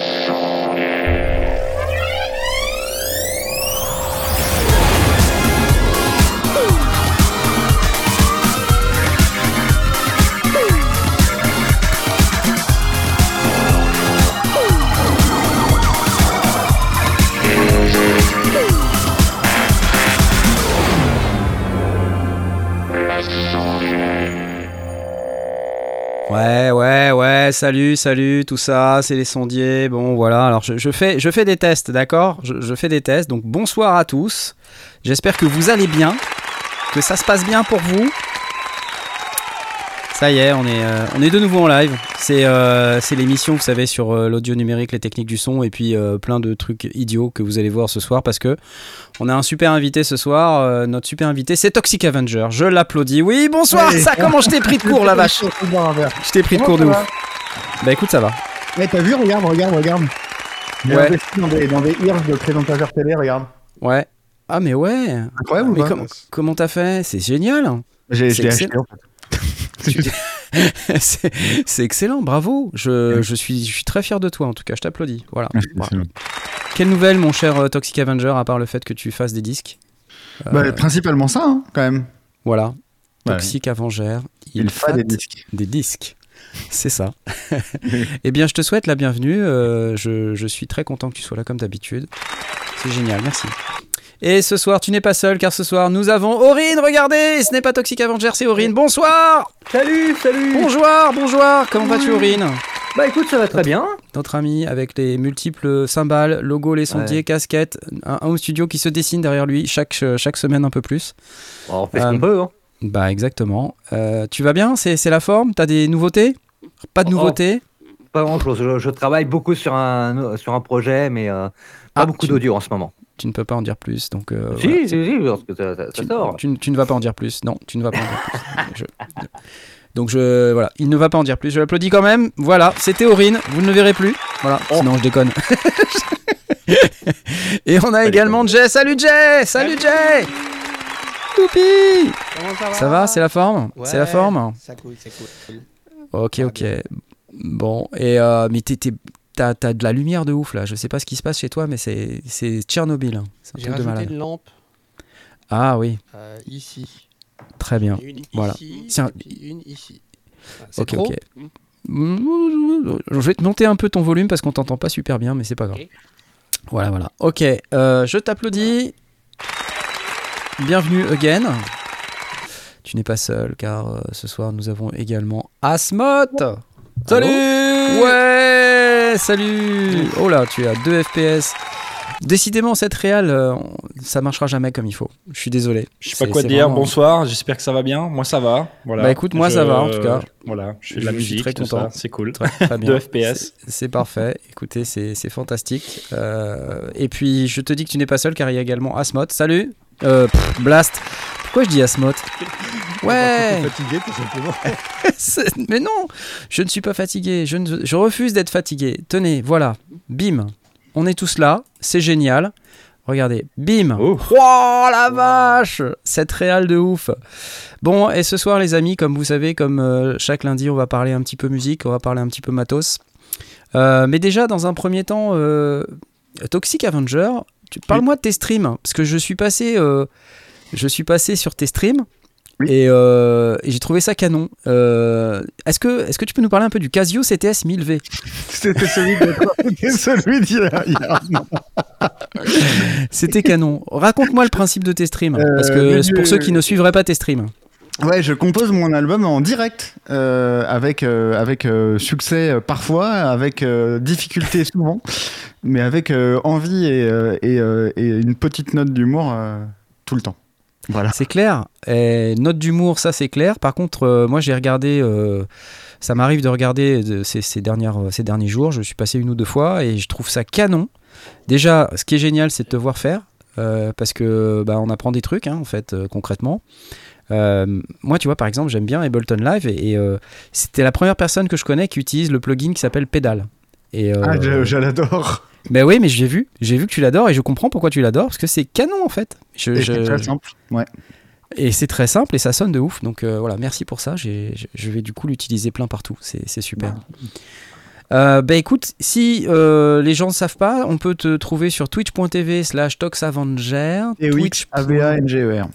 Ouais, salut, salut, tout ça, c'est les sondiers. Bon, voilà, alors je, je fais, je fais des tests, d'accord? Je, je fais des tests, donc bonsoir à tous. J'espère que vous allez bien, que ça se passe bien pour vous. Ça y est, on est, euh, on est de nouveau en live. C'est euh, l'émission, vous savez, sur euh, l'audio numérique, les techniques du son et puis euh, plein de trucs idiots que vous allez voir ce soir parce que on a un super invité ce soir. Notre super invité, c'est Toxic Avenger. Je l'applaudis. Oui, bonsoir. Ça, comment je t'ai pris de court, la vache? Je t'ai pris de court de ouf. Bah écoute, ça va. Mais t'as vu, regarde, regarde, regarde. J'ai Ouais. investi dans des, dans des de présentateurs télé, regarde. Ouais. Ah mais ouais. Incroyable ou Mais pas com- comment t'as fait? C'est génial. J'ai c'est je l'ai acheté excellent. en fait. c'est excellent, bravo. Je, je suis, je suis très fier de toi en tout cas, je t'applaudis. Voilà. Voilà. Quelle nouvelle mon cher euh, Toxic Avenger à part le fait que tu fasses des disques? Euh, Bah, principalement ça, hein, quand même. Voilà. Ouais. Toxic Avenger, il, Il fait des disques. des disques. C'est ça. eh bien, je te souhaite la bienvenue. euh, je, je suis très content que tu sois là comme d'habitude. C'est génial, merci. Et ce soir, tu n'es pas seul car ce soir, nous avons Aurine. Regardez, ce n'est pas Toxic Avenger, c'est Aurine. Bonsoir Salut, salut Bonjour, bonjour. Comment vas-tu, Aurine? Bah écoute, ça va très bien. Notre ami avec les multiples cymbales, logos, les sondiers, Ouais. casquettes, un, un home studio qui se dessine derrière lui chaque, chaque semaine un peu plus. on fait ce Euh, qu'on peut. Hein. Bah, exactement. Euh, tu vas bien? C'est la forme? T'as des nouveautés? Pas de Oh, nouveautés? Pas grand chose. Je, je travaille beaucoup sur un, sur un projet, mais euh, pas Ah, beaucoup d'audio en ce moment. Tu ne peux pas en dire plus, donc. euh, si, voilà. si, si, parce que ça, tu, sort. tu- tu ne vas pas en dire plus. Non, tu ne vas pas en dire plus. Je- Donc je voilà, il ne va pas en dire plus. Je l'applaudis quand même. Voilà, c'était Aurine. Vous ne le verrez plus. Voilà. Oh. Sinon je déconne. Et on a également Jay. Salut Jay. Salut Jay. Youpi. Comment ça va Ça va, c'est la forme? C'est la forme? Ça coule, c'est cool. Ok, ok. Bon, et euh, mais t'as t'as de la lumière de ouf là. Je sais pas ce qui se passe chez toi, mais c'est c'est Tchernobyl. hein. C'est un J'ai truc de rajouté malade. une lampe Ah oui, euh, ici. très bien. Une Voilà. ici, Tiens. puis une ici. Ah, c'est Ok, trop ok. Je vais te monter un peu ton volume parce qu'on t'entend pas super bien, mais c'est pas grave. Voilà, voilà. Ok, euh, je t'applaudis. Bienvenue again. Tu n'es pas seul car euh, ce soir nous avons également Asmot. Salut Ouais, salut. Oh là, tu es à 2 FPS. Décidément, cette réal, euh, ça marchera jamais comme il faut. Je suis désolé. Je sais pas quoi dire. vraiment- Bonsoir. J'espère que ça va bien. Moi, ça va. Voilà. Bah, écoute, moi, ça va, en tout cas. Voilà. Je fais de Je la suis très content. C'est cool. Très, très bien. 2 FPS. C'est- parfait. Écoutez, c'est fantastique. Euh, et puis, je te dis que tu n'es pas seul car il y a également Asmot. Salut. Euh, pff, Blast. Pourquoi je dis Asmot Ouais. fatigué, tout simplement. C'est- Mais non, je ne suis pas fatigué. Je, ne- je refuse d'être fatigué. Tenez, voilà. Bim. On est tous là. C'est génial. Regardez. Bim. Oh. Oh la vache Cette réale de ouf. Bon, et ce soir, les amis, comme vous savez, comme euh, chaque lundi, on va parler un petit peu musique, on va parler un petit peu matos. Euh, mais déjà, dans un premier temps, euh, Toxic Avenger, parle-moi de tes streams, parce que je suis passé, je suis passé sur tes streams. Oui. Et, euh, et j'ai trouvé ça canon. Euh, est-ce que, est-ce que tu peux nous parler un peu du Casio CTS 1000V C'était celui de C'était celui an. C'était canon. Raconte-moi le principe de tes streams, Euh, parce que pour ceux qui ne suivraient pas tes streams. Ouais, je compose mon album en direct, euh, avec, euh, avec euh, succès parfois, avec difficulté souvent, mais avec envie et, et, et une petite note d'humour tout le temps. Voilà. C'est clair. Et note d'humour, ça c'est clair. Par contre, euh, moi j'ai regardé, euh, ça m'arrive de regarder de- ces, ces dernières, euh, ces derniers jours. Je suis passé une ou deux fois et je trouve ça canon. Déjà, ce qui est génial, c'est de te voir faire. euh, parce que bah, on apprend des trucs, hein, en fait, euh, concrètement. Euh, moi, tu vois, par exemple, j'aime bien Ableton Live et, et, euh, c'était la première personne que je connais qui utilise le plugin qui s'appelle Pedal. Et, euh, Ah, je, je l'adore. Mais oui, mais j'ai vu, j'ai vu que tu l'adores et je comprends pourquoi tu l'adores parce que c'est canon en fait. Je- Et je- C'est très simple. Ouais. et c'est très simple et ça sonne de ouf. Donc euh, voilà, merci pour ça. J'ai- je- vais du coup l'utiliser plein partout. C'est c'est super. Euh, bah écoute, si euh, les gens ne savent pas, on peut te trouver sur twitch.tv slash toxavenger. Et oui, Twitch. A-V-A-N-G-E-R.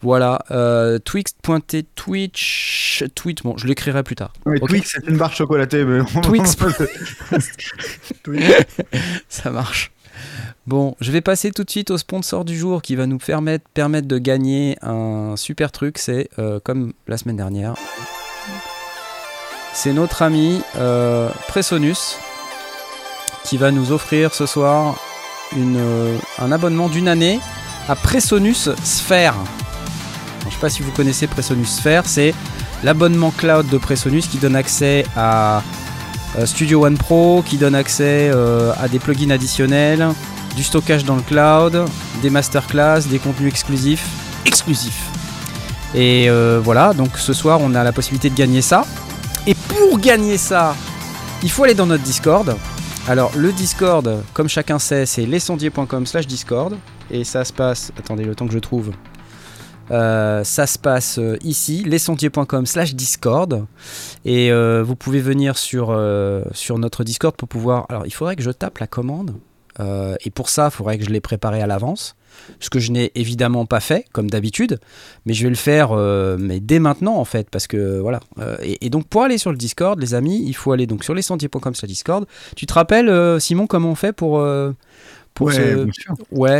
Voilà, euh, twix.t twitch, tweet, bon, je l'écrirai plus tard. Oui. Twix, c'est une barre chocolatée. Mais on- Twix. Twix. Ça marche. Bon, je vais passer tout de suite au sponsor du jour qui va nous permettre, permettre de gagner un super truc. C'est euh, comme la semaine dernière. C'est notre ami euh, Presonus qui va nous offrir ce soir une, euh, un abonnement d'une année à Presonus Sphere. Je ne sais pas si vous connaissez Presonus Sphere, c'est l'abonnement cloud de Presonus qui donne accès à euh, Studio One Pro, qui donne accès euh, à des plugins additionnels, du stockage dans le cloud, des masterclass, des contenus exclusifs. Exclusifs. Et euh, voilà, donc ce soir on a la possibilité de gagner ça. Et pour gagner ça, il faut aller dans notre Discord. Alors le Discord, comme chacun sait, c'est lescendier.com slash Discord. Et ça se passe, attendez le temps que je trouve. Euh, ça se passe euh, ici, lescendier.com slash Discord. Et euh, vous pouvez venir sur, euh, sur notre Discord pour pouvoir... Alors il faudrait que je tape la commande. Et pour ça, il faudrait que je l'ai préparé à l'avance. Ce que je n'ai évidemment pas fait, comme d'habitude. Mais je vais le faire mais dès maintenant, en fait. Parce que voilà. Et, et donc pour aller sur le Discord, les amis, il faut aller donc sur lescendier.com slash Discord. Tu te rappelles, Simon, comment on fait pour... pour Ouais,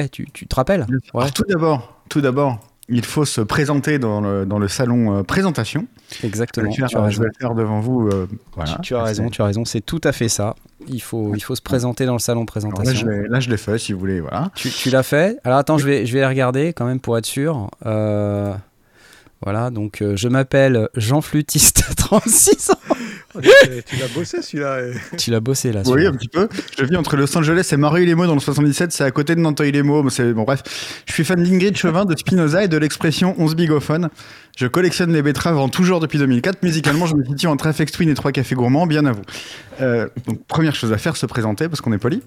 ce- tu, tu te rappelles? Ouais. Alors, tout d'abord, tout d'abord, il faut se présenter dans le, dans le salon euh, présentation. Exactement. Je vais, tu faire, as je vais raison. le faire devant vous. euh, voilà. Tu, tu as raison, tu as raison, c'est tout à fait ça. Il faut, il faut se présenter dans le salon présentation. là, je l'ai fait, si vous voulez. Voilà. Tu, tu l'as fait Alors attends, je vais, je vais les regarder quand même pour être sûr. Euh, voilà, donc euh, je m'appelle Jean Flutiste, 36 ans. Oh, tu l'as bossé celui-là. et- Tu l'as bossé là. Oui, un petit peu. Je vis entre Los Angeles et Mario-les-Mots dans le 77. C'est à côté de c'est- Bon, bref. Je suis fan d'Ingrid Chevin, de Spinoza et de l'expression 11 bigophones. Je collectionne les betteraves en tout genre depuis 2004. Musicalement, je me situe entre FX Twin et trois cafés gourmands, bien à vous. Euh, donc, première chose à faire, se présenter parce qu'on est poli.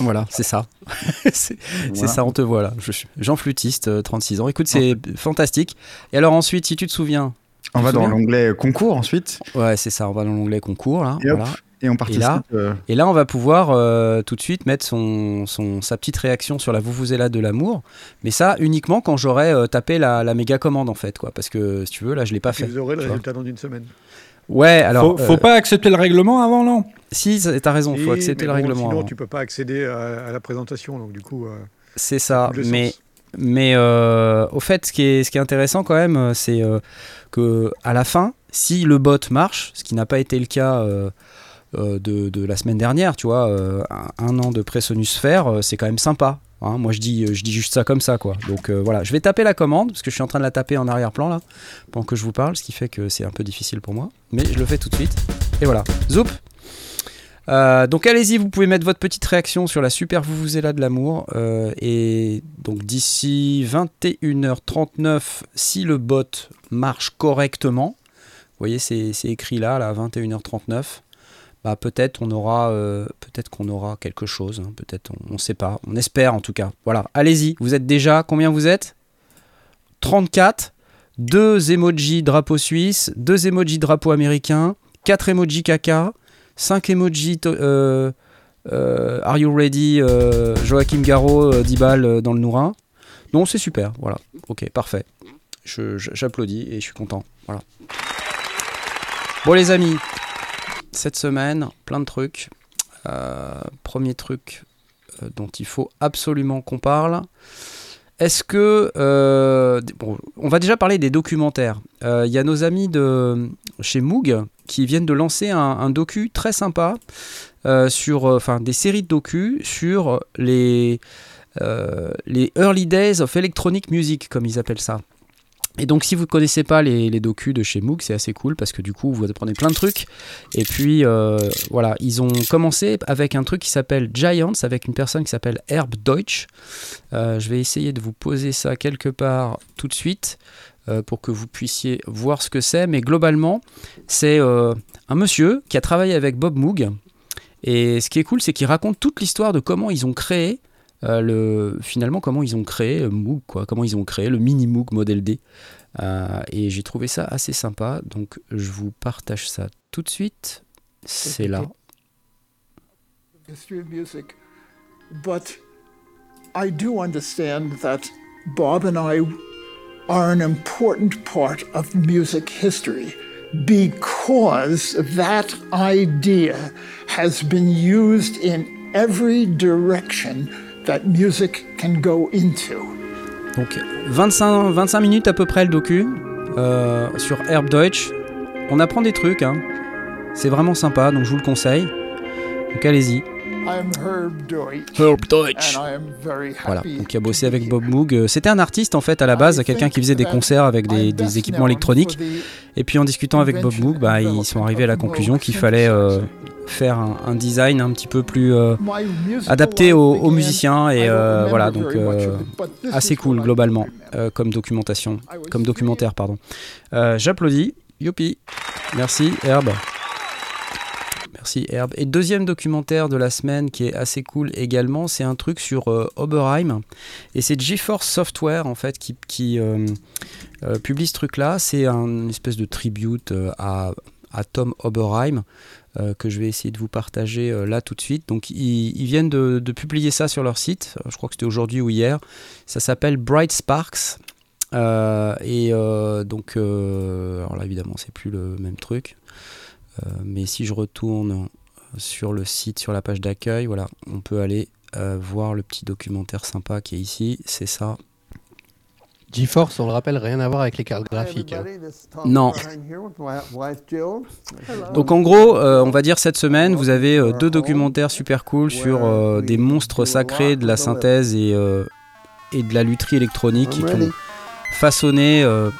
Voilà, c'est ça. c'est Voilà. ça, on te voit là. Je suis Jean Flutiste, euh, 36 ans. Écoute, c'est fantastique. Et alors ensuite, si tu te souviens, On va dans l'onglet concours ensuite. ouais, c'est ça, on va dans l'onglet concours là. Et hop. Et on participe. là, euh, Et là, on va pouvoir euh, tout de suite mettre son, son- sa petite réaction sur la Vuvuzela de l'amour. Mais ça, uniquement quand j'aurai euh, tapé la, la méga commande, en fait. Quoi. Parce que, si tu veux, là, je l'ai pas fait. Vous aurez le résultat dans une semaine. Ouais, alors. faut, faut euh, pas accepter le règlement avant, non? Si, t'as raison, faut Et- accepter le bon, règlement. Sinon, avant. tu peux pas accéder à, à la présentation. Donc, du coup, euh, C'est ça. Mais, sens. mais euh, au fait, ce qui, est, ce qui est intéressant quand même, c'est euh, que à la fin, si le bot marche, ce qui n'a pas été le cas. de, de la semaine dernière, tu vois, euh, un, un an de Presonus Sphere, c'est quand même sympa. Hein. moi, je dis, je dis juste ça comme ça, quoi. Donc euh, voilà, je vais taper la commande parce que je suis en train de la taper en arrière-plan là, pendant que je vous parle, ce qui fait que c'est un peu difficile pour moi. Mais je le fais tout de suite. Et voilà, zoup. Euh, donc allez-y, vous pouvez mettre votre petite réaction sur la super Vuvuzela de l'amour. euh, et donc d'ici 21h39, si le bot marche correctement, vous voyez, c'est c'est écrit là, là, 21h39. Bah, peut-être on aura, euh, peut-être qu'on aura quelque chose. hein, peut-être, on ne sait pas. On espère en tout cas. Voilà, allez-y. Vous êtes déjà combien vous êtes? 34. Deux emojis drapeau suisse, deux emojis drapeau américain, quatre emojis caca, 5 emojis euh, euh, Are you ready Joachim Garraud, euh, 10 balles dans le Nourin. Non, c'est super. Voilà. Ok, parfait. J'applaudis et je suis content. Voilà. Bon, les amis, cette semaine, plein de trucs. Euh, premier truc euh, dont il faut absolument qu'on parle. Est-ce que. euh, on va déjà parler des documentaires. Il y a nos amis chez Moog qui viennent de lancer un, un docu très sympa sur. Enfin, des séries de docus sur les. les Early Days of Electronic Music, comme ils appellent ça. Et donc, si vous ne connaissez pas les, les docus de chez Moog, c'est assez cool parce que du coup, vous apprenez plein de trucs. Et puis, euh, voilà, ils ont commencé avec un truc qui s'appelle Giants, avec une personne qui s'appelle Herb Deutsch. Euh, je vais essayer de vous poser ça quelque part tout de suite euh, pour que vous puissiez voir ce que c'est. Mais globalement, c'est un monsieur qui a travaillé avec Bob Moog. Et ce qui est cool, c'est qu'il raconte toute l'histoire de comment ils ont créé euh, le, finalement comment ils ont créé euh, Moog, quoi, comment ils ont créé le mini Moog Model D. Euh, et j'ai trouvé ça assez sympa, donc je vous partage ça tout de suite. C'est là. history of music, but I do understand that Bob and I are an important part of music history because that idea has been used in every direction that music can go into. Donc 25, 25 minutes à peu près le docu euh, sur Herb Deutsch. On apprend des trucs, hein. c'est vraiment sympa, donc je vous le conseille. Donc allez-y. I'm Herb Deutsch. Herb Deutsch. And I am very Voilà, donc il a bossé avec Bob. Moog. Euh, C'était un artiste en fait à la base, quelqu'un qui faisait des concerts avec des, des équipements électroniques. Et puis en discutant avec Bob Moog, bah, ils sont arrivés à la conclusion qu'il fallait euh, faire un, un design un petit peu plus euh, adapté aux, musiciens et euh, voilà donc euh, assez cool globalement comme documentation, comme documentaire pardon. J'applaudis, youpi, merci Herb. Merci Herb. Et deuxième documentaire de la semaine qui est assez cool également, c'est un truc sur euh, Oberheim. Et c'est GeForce Software en fait qui, euh, euh, publie ce truc-là. C'est un- une espèce de tribute à, Tom Oberheim que je vais essayer de vous partager là tout de suite. Donc ils, viennent de, de publier ça sur leur site. Je crois que c'était aujourd'hui ou hier. Ça s'appelle Bright Sparks. Et donc, alors là évidemment c'est plus le même truc. Euh, mais si je retourne sur le site, sur la page d'accueil, voilà, on peut aller euh, voir le petit documentaire sympa qui est ici. C'est ça. GeForce, on le rappelle, rien à voir avec les cartes graphiques. hein. Non. Donc en gros, euh, on va dire cette semaine, vous avez euh, deux documentaires super cool sur euh, des monstres sacrés de la synthèse et, euh, et de la lutherie électronique qui ont façonné euh,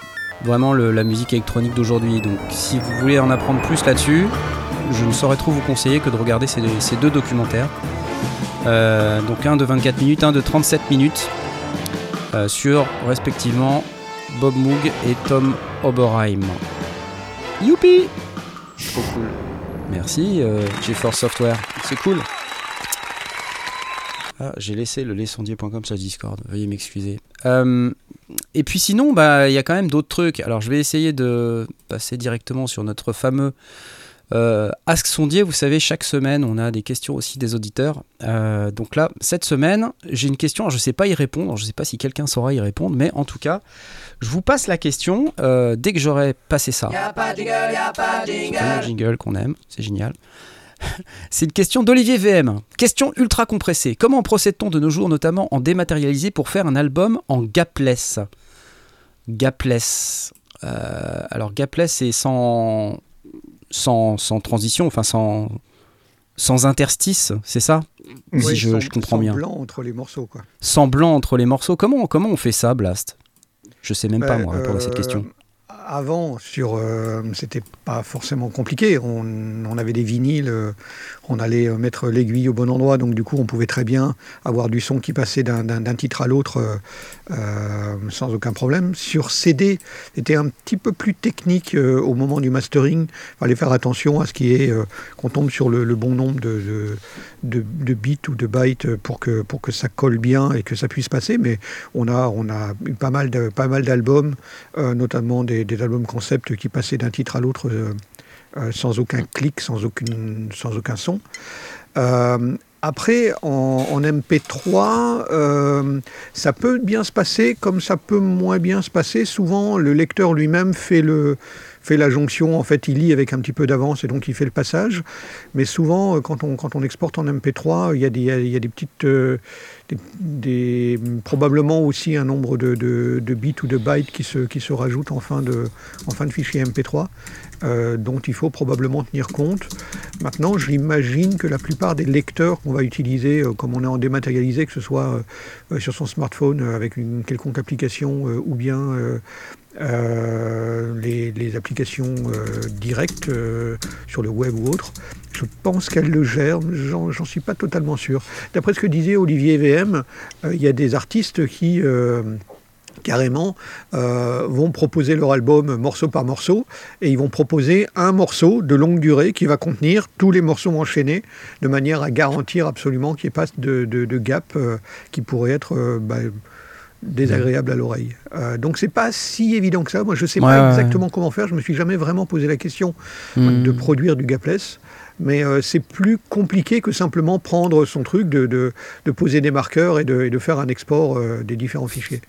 vraiment le- la musique électronique d'aujourd'hui. Donc si vous voulez en apprendre plus là-dessus, je ne saurais trop vous conseiller que de regarder ces, ces deux documentaires. Euh, donc un de 24 minutes, un de 37 minutes euh, sur respectivement Bob Moog et Tom Oberheim. Youpi Trop cool. Merci euh, GeForce Software, c'est cool. Ah, j'ai laissé le lesondier.com sur Discord, veuillez m'excuser. Euh, et puis sinon, bah, il y a quand même d'autres trucs. Alors je vais essayer de passer directement sur notre fameux euh, Ask Sondier. Vous savez, chaque semaine, on a des questions aussi des auditeurs. Euh, donc là, cette semaine, j'ai une question. Alors, je ne sais pas y répondre. Je ne sais pas si quelqu'un saura y répondre. Mais en tout cas, je vous passe la question euh, dès que j'aurai passé ça. C'est le jingle qu'on aime. C'est génial. C'est une question d'Olivier VM. Question ultra compressée. Comment procède-t-on de nos jours, notamment en dématérialisé, pour faire un album en gapless? Gapless. Euh, alors gapless, c'est sans, sans, sans transition, enfin sans, sans interstice, c'est ça? Si Oui, je, sans- je comprends sans bien. blanc entre les morceaux, quoi. Sans blanc entre les morceaux. Comment, comment on fait ça, Blast? Je sais même pas, Ben, moi, répondre à cette euh, question. Avant, sur, euh, c'était pas forcément compliqué. On, avait des vinyles, euh, on allait euh, mettre l'aiguille au bon endroit, donc du coup, on pouvait très bien avoir du son qui passait d'un- titre à l'autre sans aucun problème. Sur CD, c'était un petit peu plus technique au moment du mastering. Il fallait faire attention à ce qui est qu'on tombe sur le, bon nombre de, bits ou de bytes pour que, pour que ça colle bien et que ça puisse passer. Mais on a, on a eu pas mal d'albums, notamment des albums concept qui passaient d'un titre à l'autre euh, euh, sans aucun clic, sans, aucun son. Euh, après, en, en MP3, euh, ça peut bien se passer comme ça peut moins bien se passer. Souvent, le lecteur lui-même fait, le, fait la jonction. En fait, il lit avec un petit peu d'avance et donc il fait le passage. Mais souvent, euh, quand on, quand on exporte en MP3, il y a des, il y a des petites. euh, probablement aussi un nombre de, de- bits ou de bytes qui se, qui se rajoutent en fin de, en fin de fichier MP3, euh, dont il faut probablement tenir compte. Maintenant, j'imagine que la plupart des lecteurs qu'on va utiliser, comme on est en dématérialisé, que ce soit sur son smartphone avec une quelconque application ou bien euh, les, applications euh, directes euh, sur le web ou autre, je pense qu'elle le gère, j'en suis pas totalement sûr. D'après ce que disait Olivier VM, il y a des artistes qui carrément vont proposer leur album morceau par morceau et ils vont proposer un morceau de longue durée qui va contenir tous les morceaux enchaînés de manière à garantir absolument qu'il n'y ait pas de, gap qui pourrait être bah, désagréable à l'oreille. Euh, donc c'est pas si évident que ça. Moi je sais Ouais, pas ouais, exactement comment faire. Je me suis jamais vraiment posé la question Hmm. de produire du gapless. Mais euh, c'est plus compliqué que simplement prendre son truc, de, de, de poser des marqueurs et de, et de faire un export euh, des différents fichiers.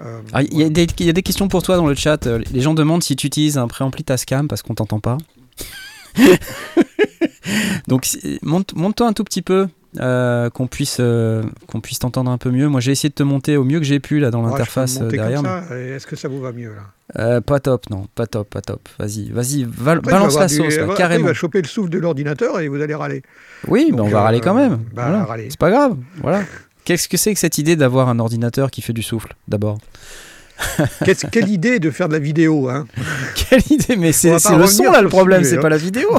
Euh, Ah, Il y, a des- il y a des questions pour toi dans le chat. Les gens demandent si tu utilises un préampli Tascam parce qu'on t'entend pas. Donc monte, monte-toi un tout petit peu, euh, qu'on puisse euh, qu'on puisse t'entendre un peu mieux. Moi j'ai essayé de te monter au mieux que j'ai pu là dans l'interface euh, derrière. Est-ce que ça vous va mieux là? Euh, pas top, non, pas top, pas top. Vas-y, vas-y, Après, balance la avoir du- sauce là, après, carrément. Il va choper le souffle de l'ordinateur et vous allez râler. Oui, mais Donc, on va râler quand même. bah, Voilà. C'est pas grave. Voilà. Qu'est-ce que c'est que cette idée d'avoir un ordinateur qui fait du souffle d'abord? Quelle idée de faire de la vidéo hein? Quelle idée Mais c'est le son là le problème, c'est hein. pas la vidéo.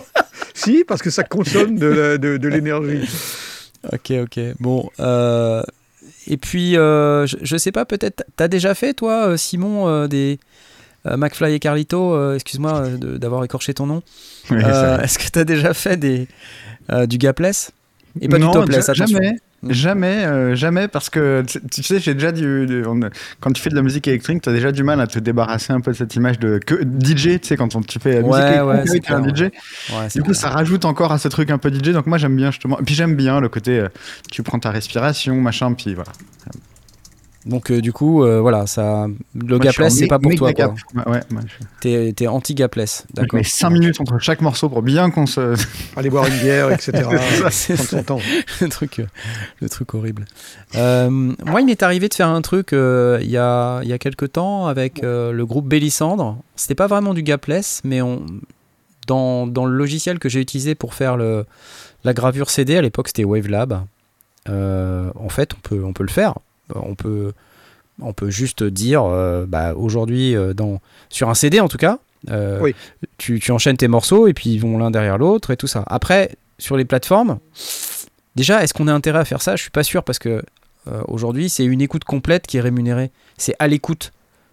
Si, parce que ça consomme de l'énergie. Ok, ok. Bon. euh, Et puis, euh, je, je sais pas, peut-être, t'as déjà fait, toi, euh, Simon, des McFly et Carlito, excuse-moi d'avoir écorché ton nom. Oui, Est-ce que t'as déjà fait des, du gapless? Et pas non, du topless, attention. Jamais, Mm. jamais, euh, jamais, parce que tu sais, j'ai déjà du. du- on- quand tu fais de la musique électronique, tu as déjà du mal à te débarrasser un peu de cette image de que DJ, tu sais, quand on- tu fais la musique Ouais, électronique ouais, un DJ. Ouais, Du coup, clair. ça rajoute encore à ce truc un peu DJ. Donc moi, j'aime bien justement. Et puis j'aime bien le côté, euh, tu prends ta respiration, machin, puis voilà. Donc, euh, du coup, euh, voilà, ça, le gapless, c'est pas pour toi, quoi. Ouais, je- T'es t'es anti-gapless, d'accord. mets 5 minutes entre chaque morceau pour bien qu'on se. Aller boire une bière, etc. C'est le truc, euh, le truc horrible. Euh, moi, il m'est arrivé de faire un truc euh, il y, a, il y a quelques temps avec euh, le groupe Bélissandre. C'était pas vraiment du gapless, mais on, dans, dans le logiciel que j'ai utilisé pour faire le, la gravure CD, à l'époque c'était Wavelab, euh, en fait, on peut, on peut le faire. On peut, on peut juste dire, euh, bah, aujourd'hui, euh, dans- sur un CD en tout cas, euh, Oui. tu, tu enchaînes tes morceaux et puis ils vont l'un derrière l'autre et tout ça. Après, sur les plateformes, déjà, est-ce qu'on a intérêt à faire ça? Je suis pas sûr parce que euh, aujourd'hui, c'est une écoute complète qui est rémunérée. C'est à l'écoute.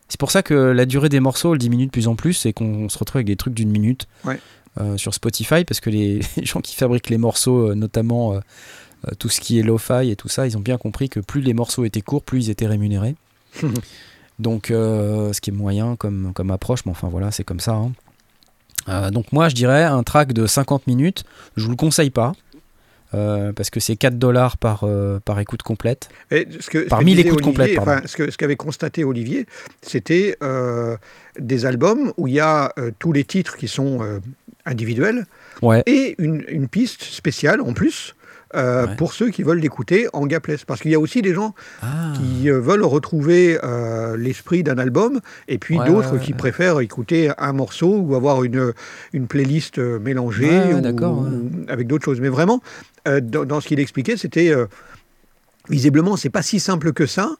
C'est pour ça que la durée des morceaux, elle diminue de plus en plus et qu'on se retrouve avec des trucs d'une minute Ouais. euh, sur Spotify parce que les, les gens qui fabriquent les morceaux, euh, notamment euh, euh, tout ce qui est lo-fi et tout ça, ils ont bien compris que plus les morceaux étaient courts, plus ils étaient rémunérés. donc, euh, ce qui est moyen comme, comme approche, mais enfin voilà, c'est comme ça. hein. Euh, donc moi, je dirais un track de 50 minutes, je vous le conseille pas. euh, parce que c'est 4 dollars par, euh, par écoute complète. Et ce que, ce Parmi les disait coups de Olivier, complète, pardon. enfin, ce que- ce qu'avait constaté Olivier, c'était euh, des albums où il y a euh, tous les titres qui sont euh, individuels Ouais, et une, une piste spéciale en plus euh, Ouais. pour ceux qui veulent l'écouter en gapless. Parce qu'il y a aussi des gens Ah. qui euh, veulent retrouver euh, l'esprit d'un album et puis Ouais, d'autres ouais, qui préfèrent écouter un morceau ou avoir une, une playlist mélangée ou- avec d'autres choses. Mais vraiment, euh, dans, dans ce qu'il expliquait, c'était visiblement, c'est pas si simple que ça.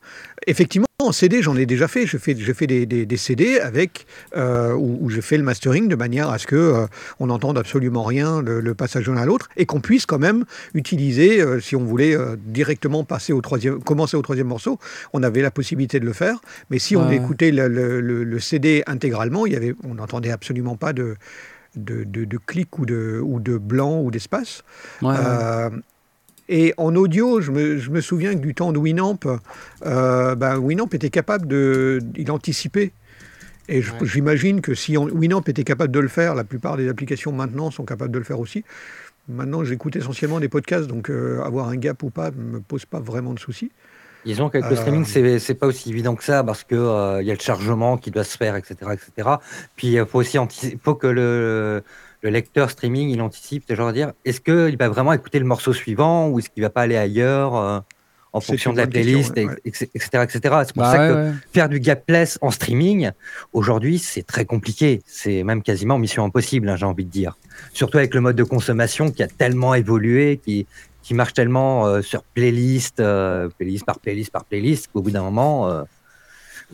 Effectivement, en CD, j'en ai déjà fait. Je fais, je fais des, des- des CD avec euh, où, où je fais le mastering de manière à ce que euh, on n'entende absolument rien le, le passage de l'un à l'autre et qu'on puisse quand même utiliser, euh, si on voulait directement passer au troisième, commencer au troisième morceau, on avait la possibilité de le faire. Mais si on écoutait le, le- le- le CD intégralement, il y avait, on n'entendait absolument pas de de, de, de clics ou de, ou de blanc ou d'espace. ouais, ouais. Euh, et en audio, je me, je me souviens que du temps de Winamp, euh, ben, Winamp était capable de. Il anticipait. Et Ouais. j'imagine que si on- Winamp était capable de le faire, la plupart des applications maintenant sont capables de le faire aussi. Maintenant, j'écoute essentiellement des podcasts, donc euh, avoir un gap ou pas ne me pose pas vraiment de soucis. Disons qu'avec le Euh, streaming, c'est pas aussi évident que ça parce que euh, il y a le chargement qui doit se faire, etc., etc. Puis il faut aussi faut que le, le lecteur streaming il anticipe, c'est genre dire, est-ce qu'il va vraiment écouter le morceau suivant ou est-ce qu'il va pas aller ailleurs euh, en fonction de la question, playlist, etc., etc. C'est pour Bah ça ouais, que ouais. faire du gapless en streaming aujourd'hui c'est très compliqué, c'est même quasiment mission impossible, hein, j'ai envie de dire. Surtout avec le mode de consommation qui a tellement évolué, qui qui marche tellement euh, sur playlist, euh, playlist par playlist par playlist, qu'au bout d'un moment, euh,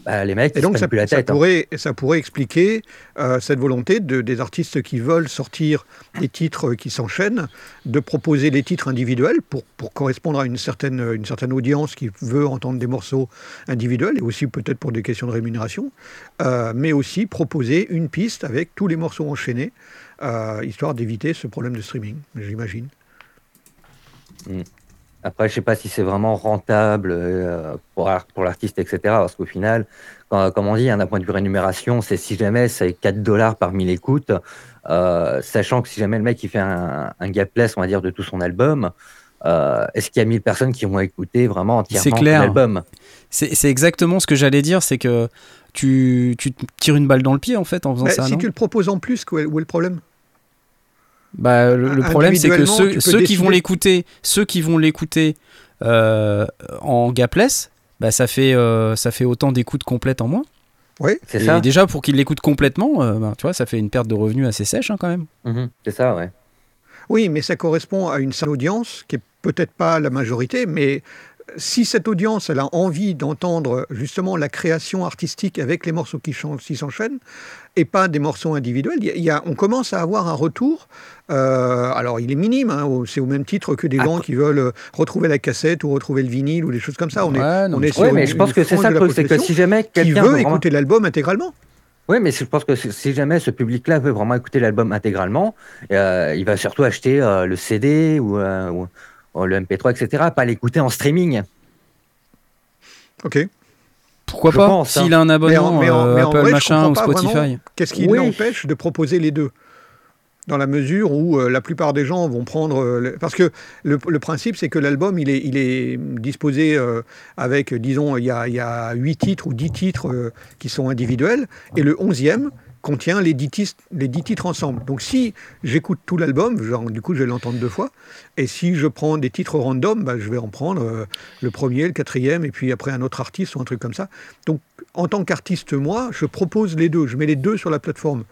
bah, les mecs, Et ils donc, se ça, plus la ça tête. hein. pourrait, ça pourrait expliquer euh, cette volonté de, des artistes qui veulent sortir des titres qui s'enchaînent, de proposer les titres individuels pour, pour correspondre à une certaine, une certaine audience qui veut entendre des morceaux individuels, et aussi peut-être pour des questions de rémunération, euh, mais aussi proposer une piste avec tous les morceaux enchaînés, euh, histoire d'éviter ce problème de streaming, j'imagine. Après, je sais pas si c'est vraiment rentable euh, pour, ar- pour l'artiste, etc. Parce qu'au final, quand- comme on dit, hein, d'un point de vue rémunération, c'est si jamais c'est 4 dollars par 1000 écoutes, euh, sachant que si jamais le mec il fait un, un gapless, on va dire, de tout son album, euh, est-ce qu'il y a 1000 personnes qui vont écouter vraiment entièrement l'album C'est c'est exactement ce que j'allais dire, c'est que tu, tu te tires une balle dans le pied en fait en faisant Mais ça. si non? tu le proposes en plus, où est, où est le problème? Bah, le, le problème, c'est que ceux, qui vont l'écouter, ceux qui vont l'écouter euh, en gapless, bah, ça fait euh, ça fait autant d'écoutes complètes en moins. C'est Et ça déjà pour qu'ils l'écoutent complètement, euh, bah, tu vois, ça fait une perte de revenus assez sèche hein, quand même. Mhm, C'est ça, ouais. Oui, mais ça correspond à une certaine audience qui est peut-être pas la majorité, mais si cette audience elle a envie d'entendre justement la création artistique avec les morceaux qui, s'enchaînent et pas des morceaux individuels, y a- y a- on commence à avoir un retour. euh, alors il est minime, hein, c'est au même titre que des Ah, gens qui veulent euh, retrouver la cassette ou retrouver le vinyle ou des choses comme ça. On est, non, on est sur Ouais, mais je pense que c'est ça le c'est que si jamais quelqu'un veut vraiment- écouter l'album intégralement. Oui, mais je pense que si jamais ce public-là veut vraiment écouter l'album intégralement, euh, il va surtout acheter euh, le CD ou le MP3, etc. Pas l'écouter en streaming. Ok. Pourquoi Je pas pense, hein. S'il a un Mais en- abonnement mais en- euh, mais en Apple vrai, je machin ou Spotify. Qu'est-ce qui Oui. l'empêche de proposer les deux dans la mesure où euh, la plupart des gens vont prendre... euh, le- Parce que le, le principe, c'est que l'album, il est, il est disposé euh, avec, disons, il y a, il y a 8 titres ou 10 titres euh, qui sont individuels, et le 11e contient les 10, titres, les 10 titres ensemble. Donc si j'écoute tout l'album, du coup, je vais l'entendre deux fois, et si je prends des titres random, bah, je vais en prendre euh, le premier, le quatrième, et puis après un autre artiste ou un truc comme ça. Donc en tant qu'artiste, moi, je propose les deux, je mets les deux sur la plateforme.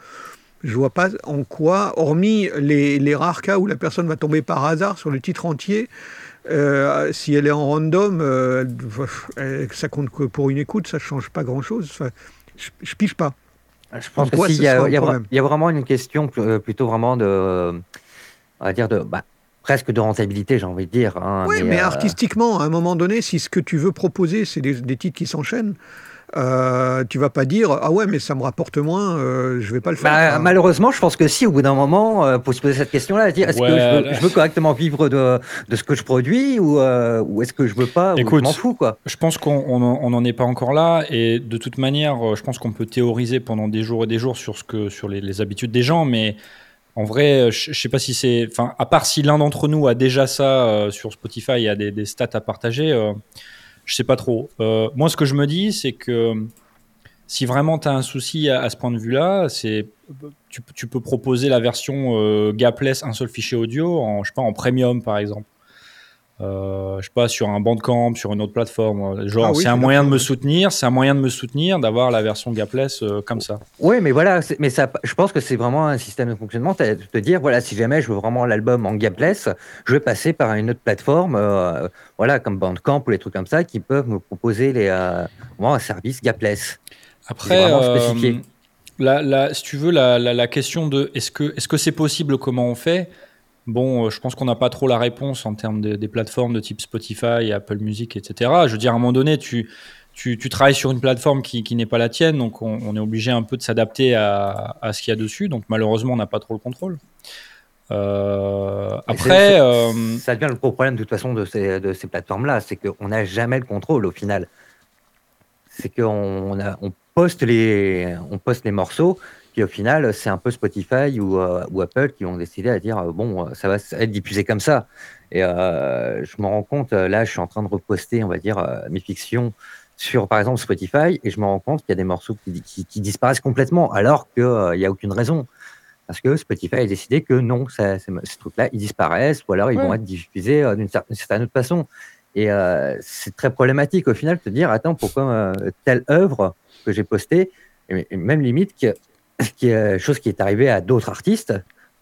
Je vois pas en quoi, hormis les, rares cas où la personne va tomber par hasard sur le titre entier, euh, si elle est en random, euh, ça compte que pour une écoute, ça change pas grand-chose. Je, je pige pas. Je pense En que quoi si, ce il y, a- y y vraiment une question euh, plutôt vraiment de, on va dire de, bah, presque de rentabilité, j'ai envie de dire. hein, oui, mais, euh, artistiquement, à un moment donné, si ce que tu veux proposer, c'est des, des titres qui s'enchaînent, euh, tu vas pas dire ah ouais, mais ça me rapporte moins, euh, je vais pas le faire. bah, malheureusement, je pense que si, au bout d'un moment, euh, pour se poser cette question-là, dire est-ce Ouais, que je veux, là- je veux correctement vivre de, de ce que je produis ou, euh, ou est-ce que je veux pas ou Écoute, je m'en fous quoi. Je pense qu'on on en- on n'en est pas encore là et de toute manière, euh, je pense qu'on peut théoriser pendant des jours et des jours sur ce que sur les, les habitudes des gens, mais en vrai, euh, je, je sais pas si c'est, enfin, à part si l'un d'entre nous a déjà ça euh, sur Spotify, il y a des, des stats à partager, euh, je sais pas trop. Euh, moi, ce que je me dis, c'est que si vraiment tu as un souci à, ce point de vue-là, c'est tu, tu peux proposer la version euh, gapless, un seul fichier audio, en, je sais pas, en premium par exemple. Euh, je sais pas, sur un Bandcamp, sur une autre plateforme. euh, Genre, Ah oui, c'est un moyen de me soutenir, c'est un moyen de me soutenir d'avoir la version gapless euh, comme ça. Oui, mais voilà, c'est- mais ça, je pense que c'est vraiment un système de fonctionnement, de te dire, voilà, si jamais je veux vraiment l'album en gapless, je vais passer par une autre plateforme, euh, voilà, comme Bandcamp ou les trucs comme ça, qui peuvent me proposer les, vraiment un service gapless. Après, vraiment spécifié. la- la- si tu veux, la, la- la question de est-ce que est-ce que c'est possible, comment on fait? Bon, euh, je pense qu'on n'a pas trop la réponse en termes de- des plateformes de type Spotify, Apple Music, etc. Je veux dire, à un moment donné, tu, tu, tu travailles sur une plateforme qui, qui n'est pas la tienne, donc on, on est obligé un peu de s'adapter à, à ce qu'il y a dessus. Donc malheureusement, on n'a pas trop le contrôle. Euh, après, euh, Ça devient le gros problème de toute façon de ces, de ces plateformes-là, c'est qu'on n'a jamais le contrôle au final. C'est qu'on on a- on poste, les, on poste les morceaux, puis au final, c'est un peu Spotify ou, euh, ou Apple qui ont décidé à dire euh, bon, euh, ça va, être diffusé comme ça. Et euh, je me rends compte, là, je suis en train de reposter, on va dire, mes fictions sur, par exemple, Spotify, et je me rends compte qu'il y a des morceaux qui, qui- qui disparaissent complètement, alors qu'il n'y a aucune raison. Parce que Spotify a décidé que non, ça- ces, ces trucs-là, ils disparaissent, ou alors ils Ouais. vont être diffusés d'une cer- d'une certaine autre façon. Et c'est très problématique au final de te dire, attends, pourquoi telle œuvre que j'ai postée, et même limite, que, qui est chose qui est arrivée à d'autres artistes,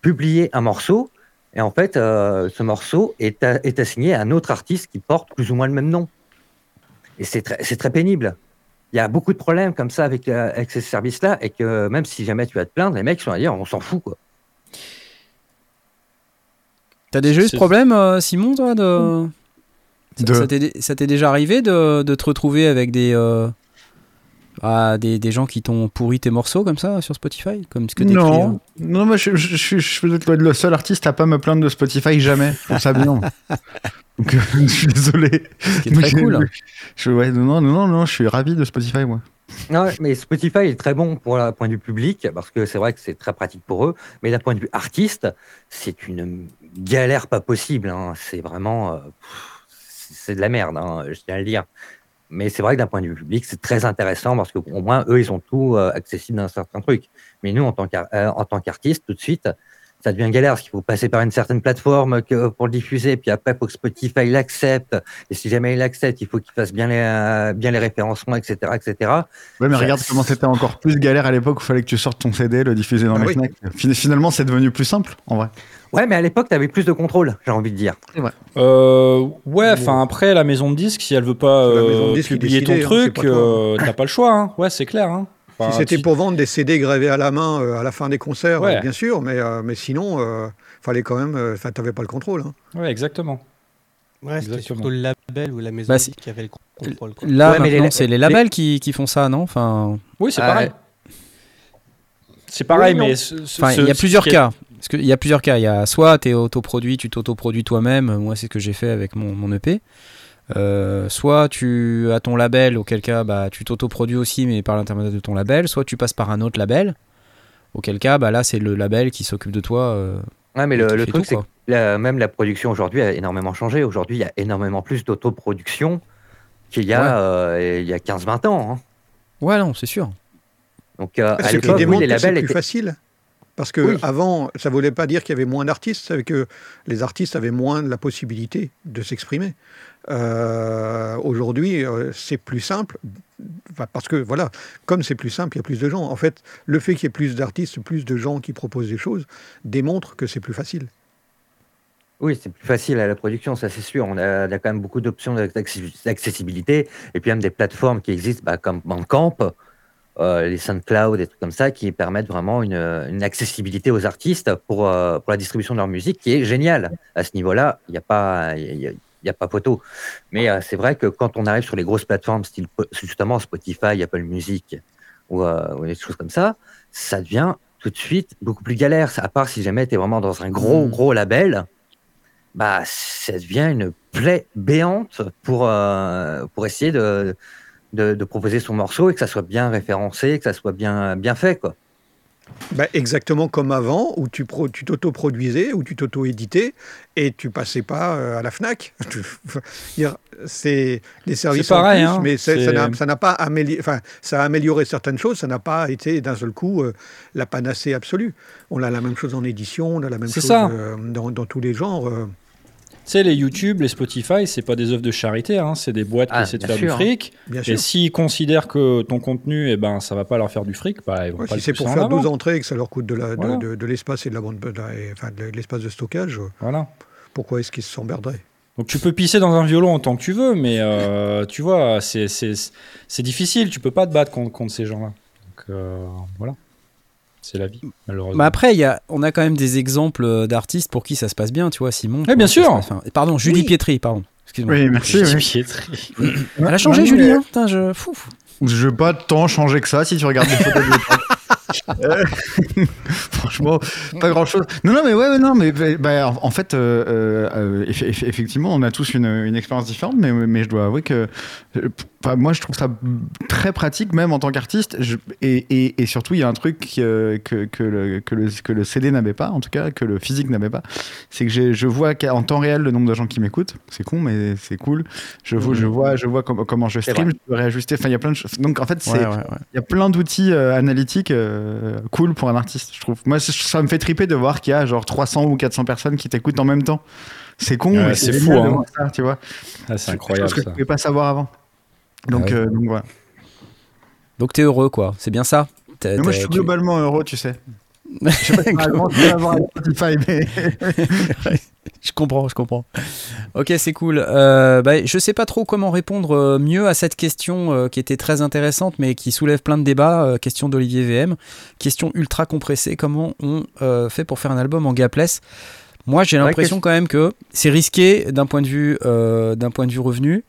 publier un morceau, et en fait, euh, ce morceau est, a- est assigné à un autre artiste qui porte plus ou moins le même nom. Et c'est très, c'est très pénible. Il y a beaucoup de problèmes comme ça avec, euh, avec ces services-là, et que même si jamais tu vas te plaindre, les mecs sont à dire, on s'en fout, quoi. T'as déjà eu ce problème, euh, Simon, toi de... Ça- De- Ça t'est ça t'est déjà arrivé de, de te retrouver avec des, euh, ah, des, des gens qui t'ont pourri tes morceaux comme ça sur Spotify Comme ce que Non, hein non, moi je, je, je, je suis peut-être le seul artiste à pas me plaindre de Spotify jamais. Je trouve ça bien. Donc, je suis désolé. Ce qui est très cool. j'ai- Je, ouais, non, non, non, non, je suis ravi de Spotify, moi. Non, mais Spotify est très bon pour le point de vue public, parce que c'est vrai que c'est très pratique pour eux, mais d'un point de vue artiste, c'est une galère pas possible. hein. C'est vraiment. euh, c'est de la merde, hein, je tiens à le dire. Mais c'est vrai que d'un point de vue public, c'est très intéressant parce qu'au moins, eux, ils ont tout euh, accessible dans certains trucs. Mais nous, en tant qu'ar- euh, en tant qu'artiste, tout de suite, ça devient galère parce qu'il faut passer par une certaine plateforme que, pour le diffuser, puis après, il faut que Spotify l'accepte. Et si jamais il l'accepte, il faut qu'il fasse bien les, euh, bien les référencements, etc., etc. Ouais, mais regarde comment c'était encore plus galère à l'époque où il fallait que tu sortes ton CD, le diffuser dans Ah les oui. Fnac. Finalement, c'est devenu plus simple, en vrai. Ouais, mais à l'époque, tu avais plus de contrôle, j'ai envie de dire. Euh, ouais, enfin après la maison de disque, si elle veut pas euh, publier ton hein, truc, euh, t'as pas le choix. Hein. Ouais, c'est clair. Hein. Enfin, si c'était pour vendre des CD gravés à la main euh, à la fin des concerts, Ouais. euh, bien sûr, mais, euh, mais sinon, euh, fallait quand même. euh, Enfin, t'avais pas le contrôle. hein. Ouais, exactement. Ouais, c'était surtout le label ou la maison Bah, qui avait le contrôle. quoi. Là, Ouais, les c'est les les- labels qui, qui font ça, non? Enfin, Oui, c'est pareil. C'est pareil, Oui, mais ce- ce- enfin, il y a plusieurs cas. Parce qu'il y a plusieurs cas. Il y a soit tu es autoproduit, tu t'autoproduis toi-même. Moi, c'est ce que j'ai fait avec mon, mon EP. Euh, soit tu as ton label, auquel cas bah, tu t'autoproduis aussi, mais par l'intermédiaire de ton label. Soit tu passes par un autre label, auquel cas bah, là c'est le label qui s'occupe de toi. euh, Ouais, mais le, truc, c'est que la- même la production aujourd'hui a énormément changé. Aujourd'hui, il y a énormément plus d'autoproduction qu'il y a, Ouais. euh, il y a 15-20 ans. hein. Ouais, non, c'est sûr. Donc, euh, à l'époque, oui, les que c'est labels plus étaient. facile. Parce que Oui. avant, ça ne voulait pas dire qu'il y avait moins d'artistes, c'est que les artistes avaient moins de la possibilité de s'exprimer. Euh, Aujourd'hui, euh, c'est plus simple, parce que voilà, comme c'est plus simple, il y a plus de gens. En fait, le fait qu'il y ait plus d'artistes, plus de gens qui proposent des choses, démontre que c'est plus facile. Oui, c'est plus facile à la production, ça c'est sûr. On a, on a quand même beaucoup d'options d'accessi- d'accessibilité et puis même des plateformes qui existent bah, comme Bandcamp, euh, les SoundCloud, des trucs comme ça qui permettent vraiment une, une accessibilité aux artistes pour, euh, pour la distribution de leur musique qui est géniale. À ce niveau-là, il n'y a pas. y a- y a pas photo. Mais euh, c'est vrai que quand on arrive sur les grosses plateformes, style justement Spotify, Apple Music ou, ou des choses comme ça, ça devient tout de suite beaucoup plus galère. À part si jamais tu es vraiment dans un gros, Mm. gros label, bah, ça devient une plaie béante pour, euh, pour essayer de, de, de proposer son morceau et que ça soit bien référencé, que ça soit bien, bien fait. Quoi. Bah, exactement comme avant, où tu pro- tu t'auto-produisais, où tu t'auto-éditais, et tu passais pas euh, à la FNAC. C'est les services C'est pareil, en plus, hein. mais c'est- ça n'a- pas amélioré, enfin, ça a amélioré certaines choses, ça n'a pas été d'un seul coup euh, la panacée absolue. On a la même chose en édition, on a la même chose ça. euh, dans, dans tous les genres. Tu sais, les YouTube, les Spotify, c'est pas des œuvres de charité, hein, c'est des boîtes qui Ah, essaient de faire sûr. du fric. Bien Et s'ils considèrent que ton contenu, eh ben, ça va pas leur faire du fric, bah, ils vont Ouais, pas si c'est pour faire avant. 12 entrées et que ça leur coûte de la- de- Voilà. de, de l'espace et de la bande, de enfin, l'espace de stockage, euh, Voilà. pourquoi est-ce qu'ils s'emmerderaient? Donc tu peux pisser dans un violon autant que tu veux, mais euh, tu vois, c'est- difficile, tu peux pas te battre contre, contre ces gens-là. Donc euh, voilà, c'est la vie, malheureusement. Mais après, il y a, on a quand même des exemples euh, d'artistes pour qui ça se passe bien, tu vois, Simon. Eh, bien sûr. passe- enfin, pardon, Julie Oui. Pietri, pardon. Excuse-moi. Oui, merci. Julie oui. Pietri. Elle a changé, Ouais, Julie, hein Putain, je. Fou. Je vais pas tant changer que ça si tu regardes les photos de l'époque. Euh, Franchement, pas grand chose. Non, non, mais ouais, ouais, non, mais bah, en en fait, euh, eff- eff- effectivement, on a tous une, une expérience différente, mais, mais je dois avouer que enfin, moi, je trouve ça très pratique, même en tant qu'artiste. Et, et, et surtout, il y a un truc euh, que, que, le, que, le, que le CD n'avait pas, en tout cas, que le physique n'avait pas. C'est que je vois qu'en temps réel le nombre de gens qui m'écoutent. C'est con, mais c'est cool. Je, vois- je vois, je vois com- comment je stream, je peux réajuster. Enfin, il y a plein de choses. Donc, en fait, c'est. Ouais, ouais, ouais. Il y a plein d'outils euh, analytiques euh, cool pour un artiste, je trouve. Moi, ça me fait triper de voir qu'il y a genre 300 ou 400 personnes qui t'écoutent en même temps. C'est con, mais c'est fou, hein. ça, tu vois. Ah, c'est incroyable chose que ça. je pouvais pas savoir avant. Donc, Ah ouais. euh, donc voilà. Donc t'es heureux, quoi. C'est bien ça? Moi, je suis tu- globalement heureux, tu sais. Je sais pas si Spotify, mais comprends, je comprends. Ok, c'est cool. Euh, bah, je sais pas trop comment répondre euh, mieux à cette question euh, qui était très intéressante, mais qui soulève plein de débats. euh, question d'Olivier VM, question ultra compressée. Comment on fait pour faire un album en gapless? Moi, j'ai l'impression quand même que c'est risqué d'un point de vue d'un point de vue revenu.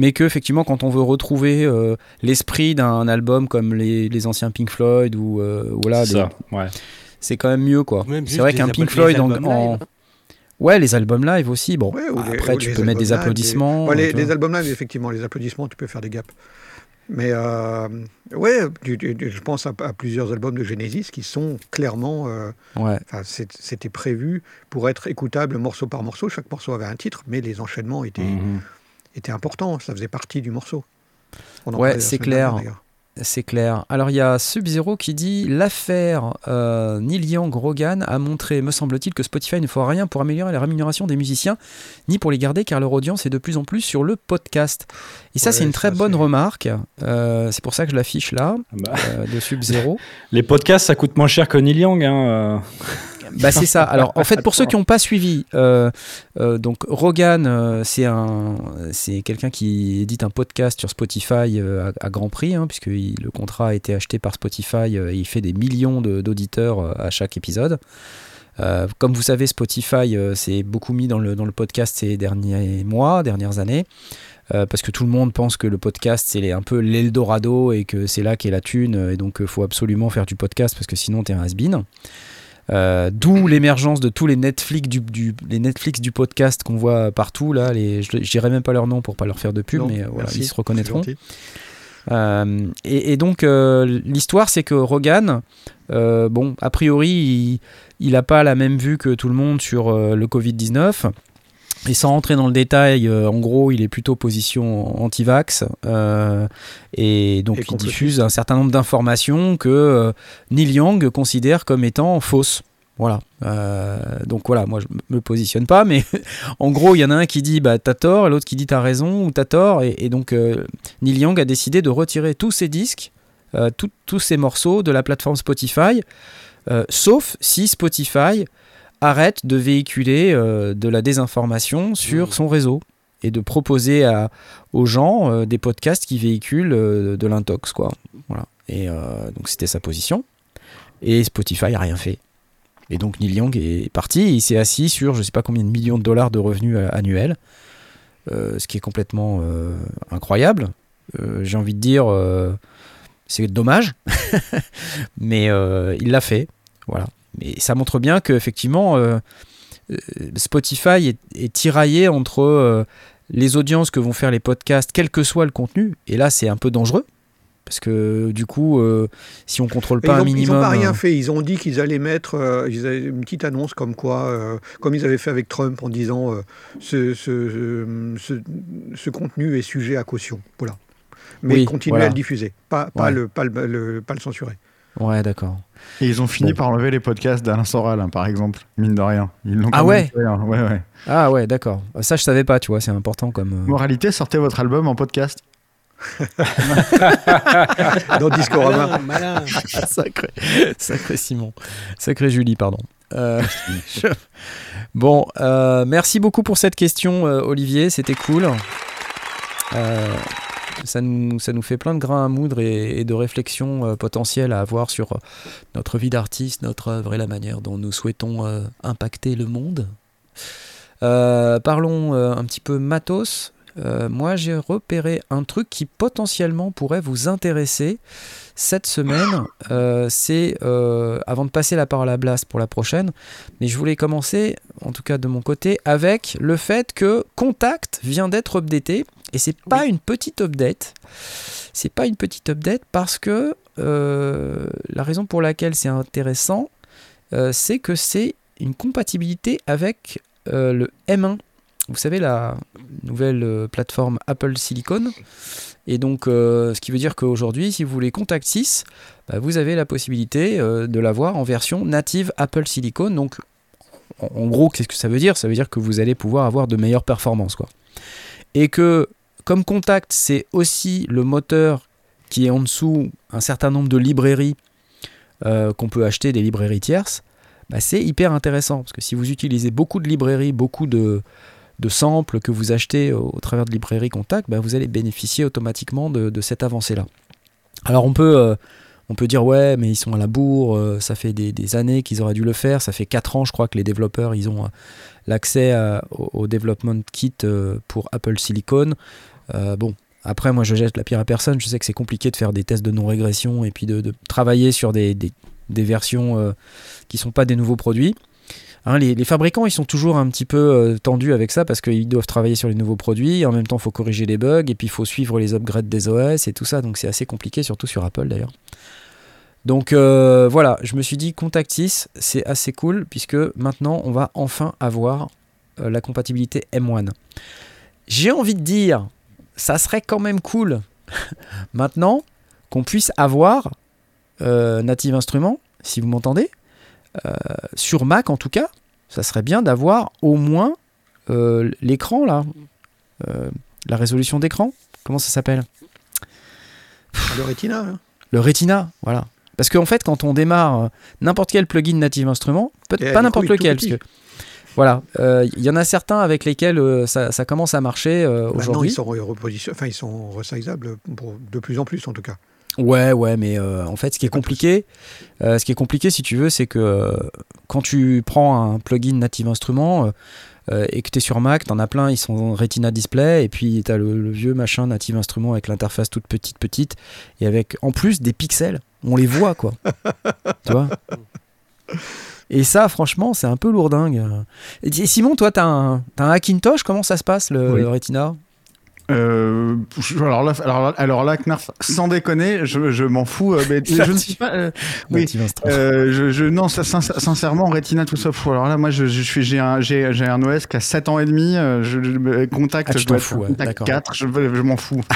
Mais que effectivement, quand on veut retrouver euh, l'esprit d'un album comme les, les anciens Pink Floyd ou euh, voilà, C'est des- ouais. c'est quand même mieux quoi. C'est vrai des qu'un albums- Pink Floyd en. Ouais, les albums live aussi. Bon, Ouais, ou les- après, ou tu peux mettre des applaudissements. Ouais, les, albums live, effectivement, les applaudissements, tu peux faire des gaps. Mais euh, ouais, tu- tu- tu- je pense à, à plusieurs albums de Genesis qui sont clairement. euh, Ouais. C'était prévu pour être écoutable morceau par morceau. Chaque morceau avait un titre, mais les enchaînements étaient, Mhm. Étaient importants. Ça faisait partie du morceau. On en Ouais, c'est clair. C'est clair. Alors il y a Sub-Zero qui dit l'affaire euh, Neil Young Rogan a montré, me semble-t-il, que Spotify ne fera rien pour améliorer la rémunération des musiciens, ni pour les garder, car leur audience est de plus en plus sur le podcast. Et ça, Ouais, c'est une ça, très bonne remarque. Euh, c'est pour ça que je l'affiche là, Bah, euh, de Sub-Zero. les podcasts, ça coûte moins cher que Neil Young. Hein. Bah c'est ça. Alors en fait pour ceux qui n'ont pas suivi, euh, euh, donc Rogan euh, c'est un c'est quelqu'un qui édite un podcast sur Spotify à, grand prix hein, puisque le contrat a été acheté par Spotify. et il fait des millions d'auditeurs à chaque épisode. Comme vous savez, Spotify s'est beaucoup mis dans le, podcast ces derniers mois, dernières années, parce que tout le monde pense que le podcast c'est un peu l'Eldorado et que c'est là qu'est la thune, et donc il faut absolument faire du podcast parce que sinon t'es un has-been. Euh, D'où l'émergence de tous les Netflix du, du- les Netflix du podcast qu'on voit partout là. Les, je, dirais même pas leur nom pour pas leur faire de pub, Non, mais euh, voilà, ils se reconnaîtront. Euh, et, et donc euh, l'histoire c'est que Rogan, bon, a priori, il- n'a pas la même vue que tout le monde sur le Covid-19. Et sans rentrer dans le détail, euh, en gros, il est plutôt position anti-vax. euh, et donc, Et il diffuse un certain nombre d'informations que euh, Neil Young considère comme étant fausses. Voilà. Euh, donc voilà, moi je me positionne pas, mais en gros, il y en a un qui dit bah t'as tort, et l'autre qui dit t'as raison ou t'as tort, et, et donc Neil Young a décidé de retirer tous ses disques, tout- tous ses morceaux de la plateforme Spotify, sauf si Spotify arrête de véhiculer euh, de la désinformation sur Mmh. son réseau et de proposer à, aux gens euh, des podcasts qui véhiculent euh, de l'intox quoi. Voilà. Et donc c'était sa position. Et Spotify a rien fait. Et donc Neil Young est parti, il s'est assis sur je sais pas combien de millions de dollars de revenus annuels, ce qui est complètement incroyable. J'ai envie de dire, c'est dommage, mais il l'a fait. Voilà. Mais ça montre bien qu'effectivement, euh, euh, Spotify est, est tiraillé entre euh, les audiences que vont faire les podcasts, quel que soit le contenu. Et là, c'est un peu dangereux. Parce que du coup, euh, si on contrôle pas un minimum. Ils n'ont pas rien fait. Ils ont dit qu'ils allaient mettre euh, ils avaient une petite annonce comme quoi, euh, comme ils avaient fait avec Trump en disant ce, ce, ce- ce contenu est sujet à caution. Voilà. Mais Oui, continuer voilà. à le diffuser, pas, pas, Ouais. le, pas, le, le- pas le censurer. Ouais, d'accord. Et ils ont fini Bon. par enlever les podcasts d'Alain Soral, hein, par exemple, mine de rien. Ils l'ont Ah ouais fait, hein. ouais, ouais. Ah ouais, d'accord. Ça, je savais pas, tu vois, c'est important comme. euh, Moralité, sortez votre album en podcast. Dans Discorama. Malin, malin. sacré, sacré Simon. Sacré Julie, pardon. Euh, je- Bon, euh, merci beaucoup pour cette question, euh, Olivier. C'était cool. Euh, ça, nous, ça nous fait plein de grains à moudre et, de réflexions euh, potentielles à avoir sur euh, notre vie d'artiste, notre œuvre et la manière dont nous souhaitons euh, impacter le monde. Parlons un petit peu matos. Moi, j'ai repéré un truc qui potentiellement pourrait vous intéresser cette semaine. C'est avant de passer la parole à Blast pour la prochaine, mais je voulais commencer, en tout cas de mon côté, avec le fait que Contact vient d'être updaté et c'est pas une petite update. C'est pas une petite update parce que euh, la raison pour laquelle c'est intéressant, euh, c'est que c'est une compatibilité avec euh, le M1. Vous savez, la nouvelle plateforme Apple Silicon. Et donc, ce qui veut dire qu'aujourd'hui, si vous voulez Contact 6, bah, vous avez la possibilité de l'avoir en version native Apple Silicon. Donc, en, en gros, qu'est-ce que ça veut dire? Ça veut dire que vous allez pouvoir avoir de meilleures performances. Quoi. Et que, comme Contact, c'est aussi le moteur qui est en dessous un certain nombre de librairies euh, qu'on peut acheter, des librairies tierces, bah, c'est hyper intéressant. Parce que si vous utilisez beaucoup de librairies, beaucoup de, de samples que vous achetez au, travers de librairies Contact, bah, vous allez bénéficier automatiquement de, cette avancée-là. Alors on peut, euh, on peut dire ouais, mais ils sont à la bourre, euh, ça fait des, années qu'ils auraient dû le faire, ça fait 4 ans je crois que les développeurs ils ont l'accès au, au development kit pour Apple Silicon. Euh, bon, après moi je jette la pierre à personne, je sais que c'est compliqué de faire des tests de non-régression et puis de, travailler sur des, versions euh, qui sont pas des nouveaux produits. Hein, les, fabricants, ils sont toujours un petit peu euh, tendus avec ça parce qu'ils doivent travailler sur les nouveaux produits. Et en même temps, il faut corriger les bugs et puis il faut suivre les upgrades des OS et tout ça. Donc c'est assez compliqué, surtout sur Apple d'ailleurs. Donc voilà, je me suis dit Contact 6, c'est assez cool puisque maintenant on va enfin avoir la compatibilité M1. J'ai envie de dire, ça serait quand même cool maintenant qu'on puisse avoir euh, Native Instruments, si vous m'entendez, euh, sur Mac en tout cas, ça serait bien d'avoir au moins euh, l'écran là, la résolution d'écran, comment ça s'appelle? Le Retina. hein. Le Retina, voilà. Parce qu'en fait, quand on démarre n'importe quel plugin Native Instruments, Et, pas n'importe lequel, parce que voilà, euh, il y en a certains avec lesquels euh, ça, ça commence à marcher euh, Maintenant, aujourd'hui. ils sont re- reposition- enfin, ils sont resizables pour de plus en plus en tout cas. Ouais, ouais, mais euh, en fait, ce qui est compliqué, euh, ce qui est compliqué, si tu veux, c'est que euh, quand tu prends un plugin Native Instruments euh, euh, et que tu es sur Mac, t'en as plein, ils sont en Retina Display, et puis tu as le, le vieux machin Native Instruments avec l'interface toute petite, petite, et avec en plus des pixels. On les voit, quoi. tu vois? Et ça, franchement, c'est un peu lourdingue. Et Simon, toi, t'as un, un Hackintosh, comment ça se passe, le, Oui. le Retina? Euh, alors là, alors, là- alors là, Knarf, sans déconner, je, je m'en fous. euh, mais je ne suis pas. euh, oui. Euh, je, je- non, ça, sin- sincèrement, Retina, tout ça. pff, Alors là, moi, je, je suis, j'ai un, j'ai, j'ai un OS qui a 7 ans et demi. euh, Je, je- contact, Ah, je dois t'en être fous, ouais, contact d'accord. 4, je, je m'en fous.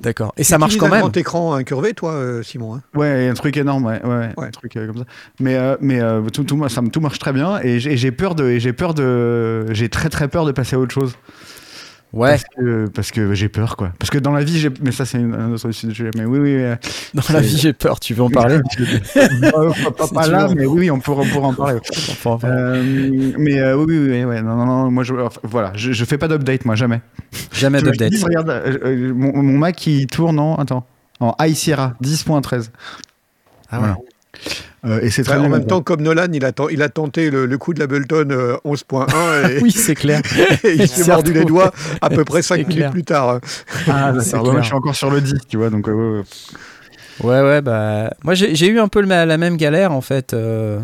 D'accord. Et ça marche quand même un grand écran incurvé, toi, Simon. hein? Ouais, un truc énorme, ouais, ouais, Ouais. un truc euh, comme ça. Mais, euh, mais euh, tout, tout, ça, me- tout marche très bien et j'ai, peur de, j'ai peur de, j'ai très très peur de passer à autre chose. Ouais, Parce que, parce que j'ai peur, quoi. Parce que dans la vie, j'ai, mais ça c'est une- un autre sujet. Mais oui, oui. euh, dans la vie, j'ai peur, tu veux en parler? Euh, pas là, mais oui, oui, on pourra, on pourra en parler. Euh, mais euh, oui, oui, oui, ouais, non, non, non, moi, je, enfin, voilà, je, je fais pas d'update, moi, jamais. Jamais d'update. regarde, euh, mon, mon Mac, il tourne en, attends, en High Sierra 10.13. Ah ouais. Voilà. Euh, et c'est très Bah, en même temps, comme Nolan, il a, ten- il a tenté le, le coup de l'Ableton euh, 11.1 et, Oui, c'est clair. et il s'est mordu les doigts à peu près C'est 5 minutes clair. plus tard. ça. Ah, clair. je suis encore sur le 10, tu vois, donc euh, ouais, ouais. Bah. Moi, j'ai eu un peu le la même galère, en fait. euh,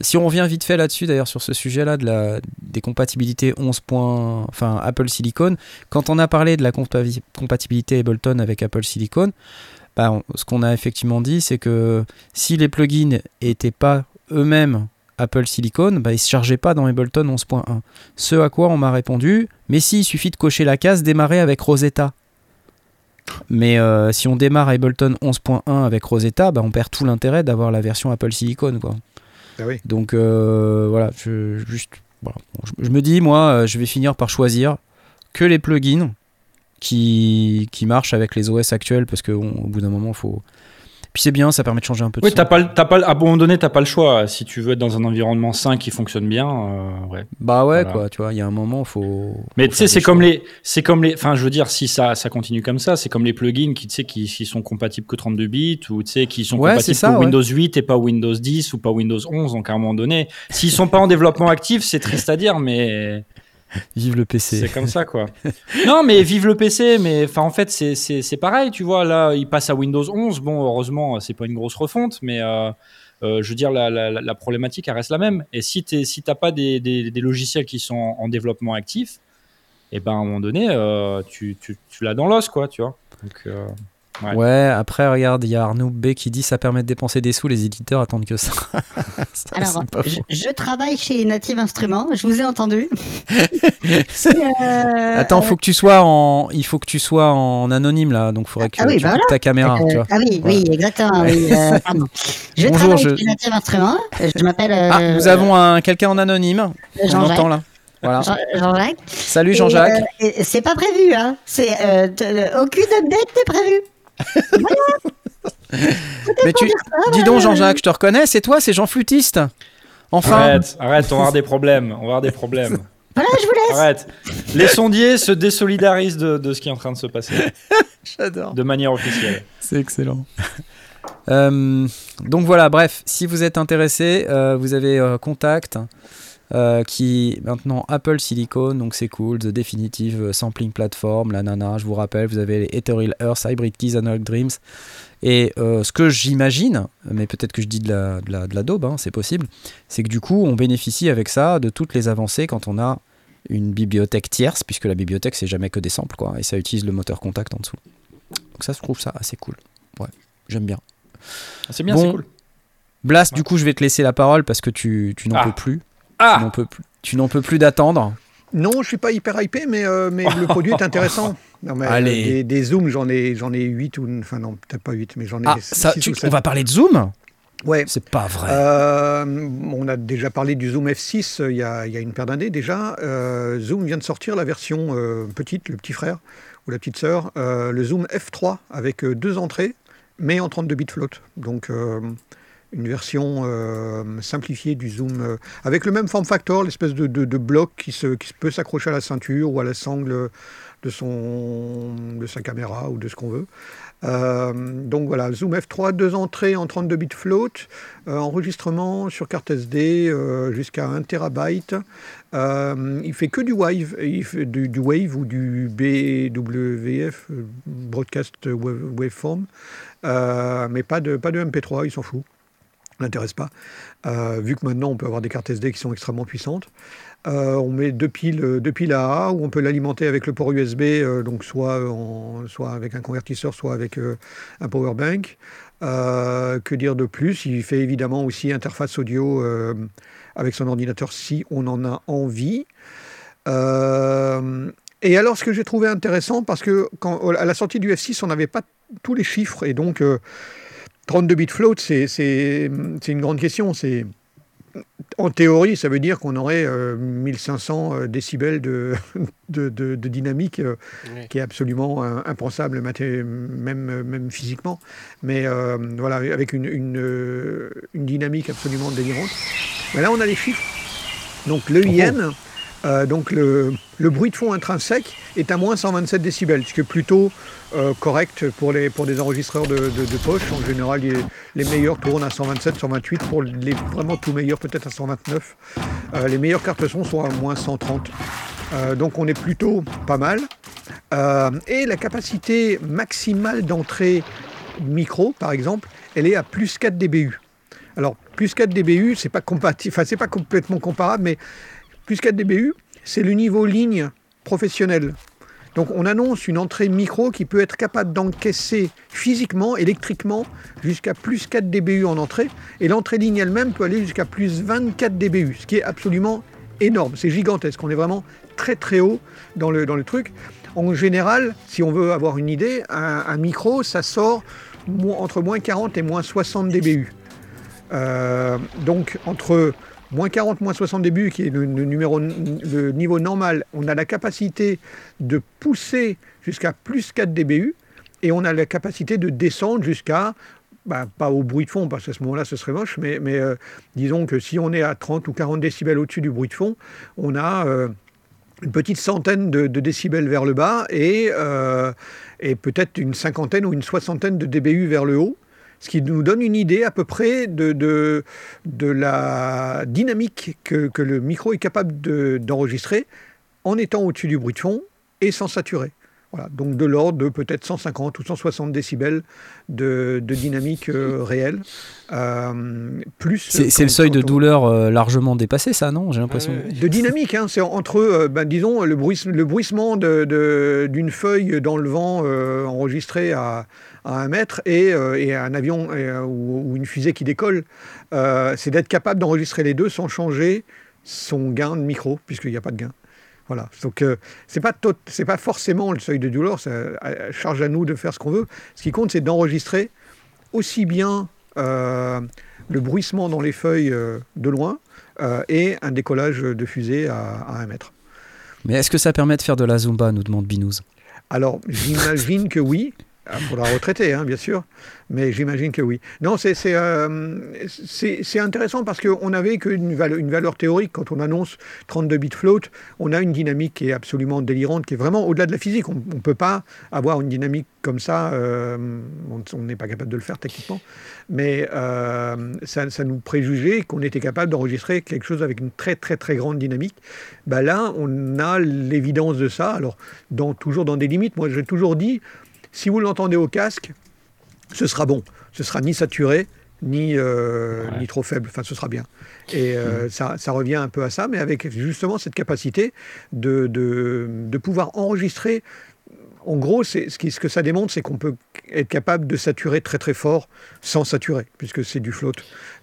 si on revient vite fait là-dessus, d'ailleurs, sur ce sujet-là, de la, des compatibilités 11. points- Enfin, Apple Silicon, quand on a parlé de la compa- compatibilité Ableton avec Apple Silicon, bah, on- ce qu'on a effectivement dit, c'est que si les plugins n'étaient pas eux-mêmes Apple Silicon, bah, ils ne se chargeaient pas dans Ableton 11.1. Ce à quoi on m'a répondu, mais si, il suffit de cocher la case démarrer avec Rosetta. Mais euh, si on démarre Ableton 11.1 avec Rosetta, bah, on perd tout l'intérêt d'avoir la version Apple Silicon. Quoi. Ah oui. Donc euh, voilà, je, juste, voilà. Bon, je, je me dis, moi, euh, je vais finir par choisir que les plugins qui, qui marchent avec les OS actuels parce qu'au bout d'un moment, il faut. Puis c'est bien, ça permet de changer un peu de Oui, t'as pas, pas, à un moment donné, t'as pas le choix. Si tu veux être dans un environnement sain qui fonctionne bien, euh, ouais. Bah ouais, Voilà. quoi, tu vois, il y a un moment, il faut. Mais tu sais, c'est comme les, c'est comme les, enfin, je veux dire, si ça, ça continue comme ça, c'est comme les plugins qui, tu sais, qui, qui sont compatibles que 32 bits ou tu sais, qui sont Ouais, compatibles ça, que ouais. Windows 8 et pas Windows 10 ou pas Windows 11. Donc à un moment donné, s'ils sont pas en développement actif, c'est triste à dire, mais Vive le PC. c'est comme ça, quoi. non, mais vive le PC, mais enfin, en fait, c'est, pareil, tu vois. Là, il passe à Windows 11. Bon, heureusement, c'est pas une grosse refonte, mais euh, euh, je veux dire, la, la, la problématique, elle reste la même. Et si tu si t'as pas des, des, des logiciels qui sont en, en développement actif, et ben à un moment donné, euh, tu, tu, tu l'as dans l'os, quoi, tu vois. Donc, Ouais. Ouais. après, regarde, il y a Arnaud B qui dit ça permet de dépenser des sous, les éditeurs attendent que ça. Ça, Alors, je, travaille chez Native Instruments, je vous ai entendu. Euh, Attends, faut que tu sois en, il faut que tu sois en anonyme là, donc faudrait que Ah oui, tu bah ta caméra, euh, tu vois. ah oui, oui, exactement. Oui, euh, pardon. Je Bonjour, travaille je- chez Native Instruments. Je m'appelle euh, Ah, nous avons un quelqu'un en anonyme. On Jean-Jacques. entend là. Voilà. Jean- Jean-Jacques. Salut Jean-Jacques. euh, c'est pas prévu, hein. C'est aucune update n'est prévue. Mais tu, dis donc Jean-Jacques, je te reconnais, c'est toi, c'est Jean Flûtiste. Enfin, Arrête, arrête, on va avoir des problèmes. On va avoir des problèmes. Voilà, je vous laisse. Arrête. Les sondiers se désolidarisent de, de ce qui est en train de se passer j'adore. de manière officielle. C'est excellent. Euh, donc voilà, bref, si vous êtes intéressé, euh, vous avez euh, contact. Euh, qui maintenant Apple Silicon, donc c'est cool, The Definitive Sampling Platform, la nana, je vous rappelle, vous avez les Ethereal Earth, Hybrid Keys, Analog Dreams. Et euh, ce que j'imagine, mais peut-être que je dis de la, de la, de la daube, hein, c'est possible, c'est que du coup, on bénéficie avec ça de toutes les avancées quand on a une bibliothèque tierce, puisque la bibliothèque, c'est jamais que des samples, quoi, et ça utilise le moteur contact en dessous. Donc ça, je trouve ça assez cool. Ouais, j'aime bien. C'est bien, Bon. c'est cool. Blast, du coup, je vais te laisser la parole parce que tu, tu n'en Ah. peux plus. Tu Ah n'en peux plus. Tu n'en peux plus d'attendre. Non, je suis pas hyper hypé, mais, euh, mais le produit est intéressant. Non, mais, euh, Allez. des, des zooms, j'en ai, j'en ai 8 ou. Enfin, non, peut-être pas 8, mais j'en ai Ah, ça, six tu- ou on va parler de Zoom? Ouais. C'est pas vrai. Euh, on a déjà parlé du Zoom F6 euh, il y a, il y a une paire d'années déjà. Euh, Zoom vient de sortir la version euh, petite, le petit frère ou la petite sœur, euh, le Zoom F3 avec euh, deux entrées, mais en 32 bits float. Donc euh, une version euh, simplifiée du Zoom euh, avec le même form factor, l'espèce de, bloc qui, se, qui peut s'accrocher à la ceinture ou à la sangle de, son, de sa caméra ou de ce qu'on veut. Euh, donc voilà, Zoom F3, deux entrées en 32 bits float, enregistrement sur carte SD jusqu'à 1 terabyte. Il fait que du Wave, il fait du, Wave ou du BWF, Broadcast Wave- Waveform, mais pas de, pas de MP3, il s'en fout. N'intéresse pas. Euh, vu que maintenant on peut avoir des cartes SD qui sont extrêmement puissantes. Euh, on met deux piles, deux piles AA où on peut l'alimenter avec le port USB, euh, donc soit, soit avec un convertisseur, soit avec euh, un power bank. Euh, que dire de plus? Il fait évidemment aussi interface audio euh, avec son ordinateur si on en a envie. Euh, et alors, ce que j'ai trouvé intéressant, parce que à la sortie du F6, on n'avait pas tous les chiffres, et donc euh, 32 bits float, c'est une grande question. C'est en théorie, ça veut dire qu'on aurait euh, 1500 euh, décibels de, de, de- de dynamique, euh, qui est absolument euh, impensable, même, même physiquement. Mais voilà, avec une, une, une dynamique absolument délirante. Mais là, on a les chiffres. Donc le IN, euh, donc le, bruit de fond intrinsèque est à moins 127 décibels, ce qui est plutôt euh, correct pour, les, pour des enregistreurs de, poche. En général, les, les meilleurs tournent à 127, 128. Pour les vraiment tout meilleurs, peut-être à 129. Euh, les meilleures cartes son sont à moins 130. Euh, donc on est plutôt pas mal. Et la capacité maximale d'entrée micro, par exemple, elle est à plus 4 dBU. Alors, plus 4 dBU, c'est pas c'est pas complètement comparable, mais plus 4 dBU, c'est le niveau ligne professionnel. Donc, on annonce une entrée micro qui peut être capable d'encaisser physiquement, électriquement, jusqu'à plus 4 dBU en entrée. Et l'entrée ligne elle-même peut aller jusqu'à plus 24 dBU, ce qui est absolument énorme. C'est gigantesque. On est vraiment très très haut dans le, truc. En général, si on veut avoir une idée, un, micro, ça sort entre moins 40 et moins 60 dBU. Euh, donc entre moins 40, moins 60 dBU, qui est le, niveau normal, on a la capacité de pousser jusqu'à plus 4 dBU et on a la capacité de descendre jusqu'à, bah, pas au bruit de fond, parce qu'à ce moment-là ce serait moche, mais, euh, disons que si on est à 30 ou 40 décibels au-dessus du bruit de fond, on a euh, une petite centaine de, décibels vers le bas euh, et peut-être une cinquantaine ou une soixantaine de dBU vers le haut, ce qui nous donne une idée à peu près de, de, de la dynamique que, que le micro est capable de- d'enregistrer en étant au-dessus du bruit de fond et sans saturer. Voilà, donc de l'ordre de peut-être 150 ou 160 décibels de, de dynamique euh, réelle. Euh, plus C'est le seuil de on- douleur euh, largement dépassé, ça, non J'ai l'impression. De dynamique, hein, c'est entre, ben, disons, le, bruisse- le bruissement de- de- d'une feuille dans le vent enregistrée à, à un mètre et, euh, et un avion et, euh, ou, ou une fusée qui décolle. Euh, c'est d'être capable d'enregistrer les deux sans changer son gain de micro, puisqu'il n'y a pas de gain. Voilà. Donc, euh, c'est pas forcément le seuil de douleur, ça charge à nous de faire ce qu'on veut. Ce qui compte, c'est d'enregistrer aussi bien euh, le bruissement dans les feuilles euh, de loin et un décollage de fusée à, à un mètre. Mais est-ce que ça permet de faire de la Zumba nous demande Binous? Alors, j'imagine que oui. Il faudra retraiter, hein, bien sûr, mais j'imagine que oui. Non, c'est euh, intéressant parce qu'on n'avait qu'une valeur, une valeur théorique. Quand on annonce 32 bits float, on a une dynamique qui est absolument délirante, qui est vraiment au-delà de la physique. On ne peut pas avoir une dynamique comme ça, euh, on n'est pas capable de le faire techniquement, mais euh, ça, nous préjugeait qu'on était capable d'enregistrer quelque chose avec une très très très grande dynamique. Bah là, on a l'évidence de ça, alors toujours dans des limites. Moi, j'ai toujours dit, si vous l'entendez au casque, ce sera bon. Ce sera ni saturé, ni, euh, Ouais. ni trop faible. Enfin, ce sera bien. Et euh, ça, ça revient un peu à ça, mais avec justement cette capacité de, de, de pouvoir enregistrer. En gros, c'est, ce, que ça démontre, c'est qu'on peut être capable de saturer très très fort sans saturer, puisque c'est du float.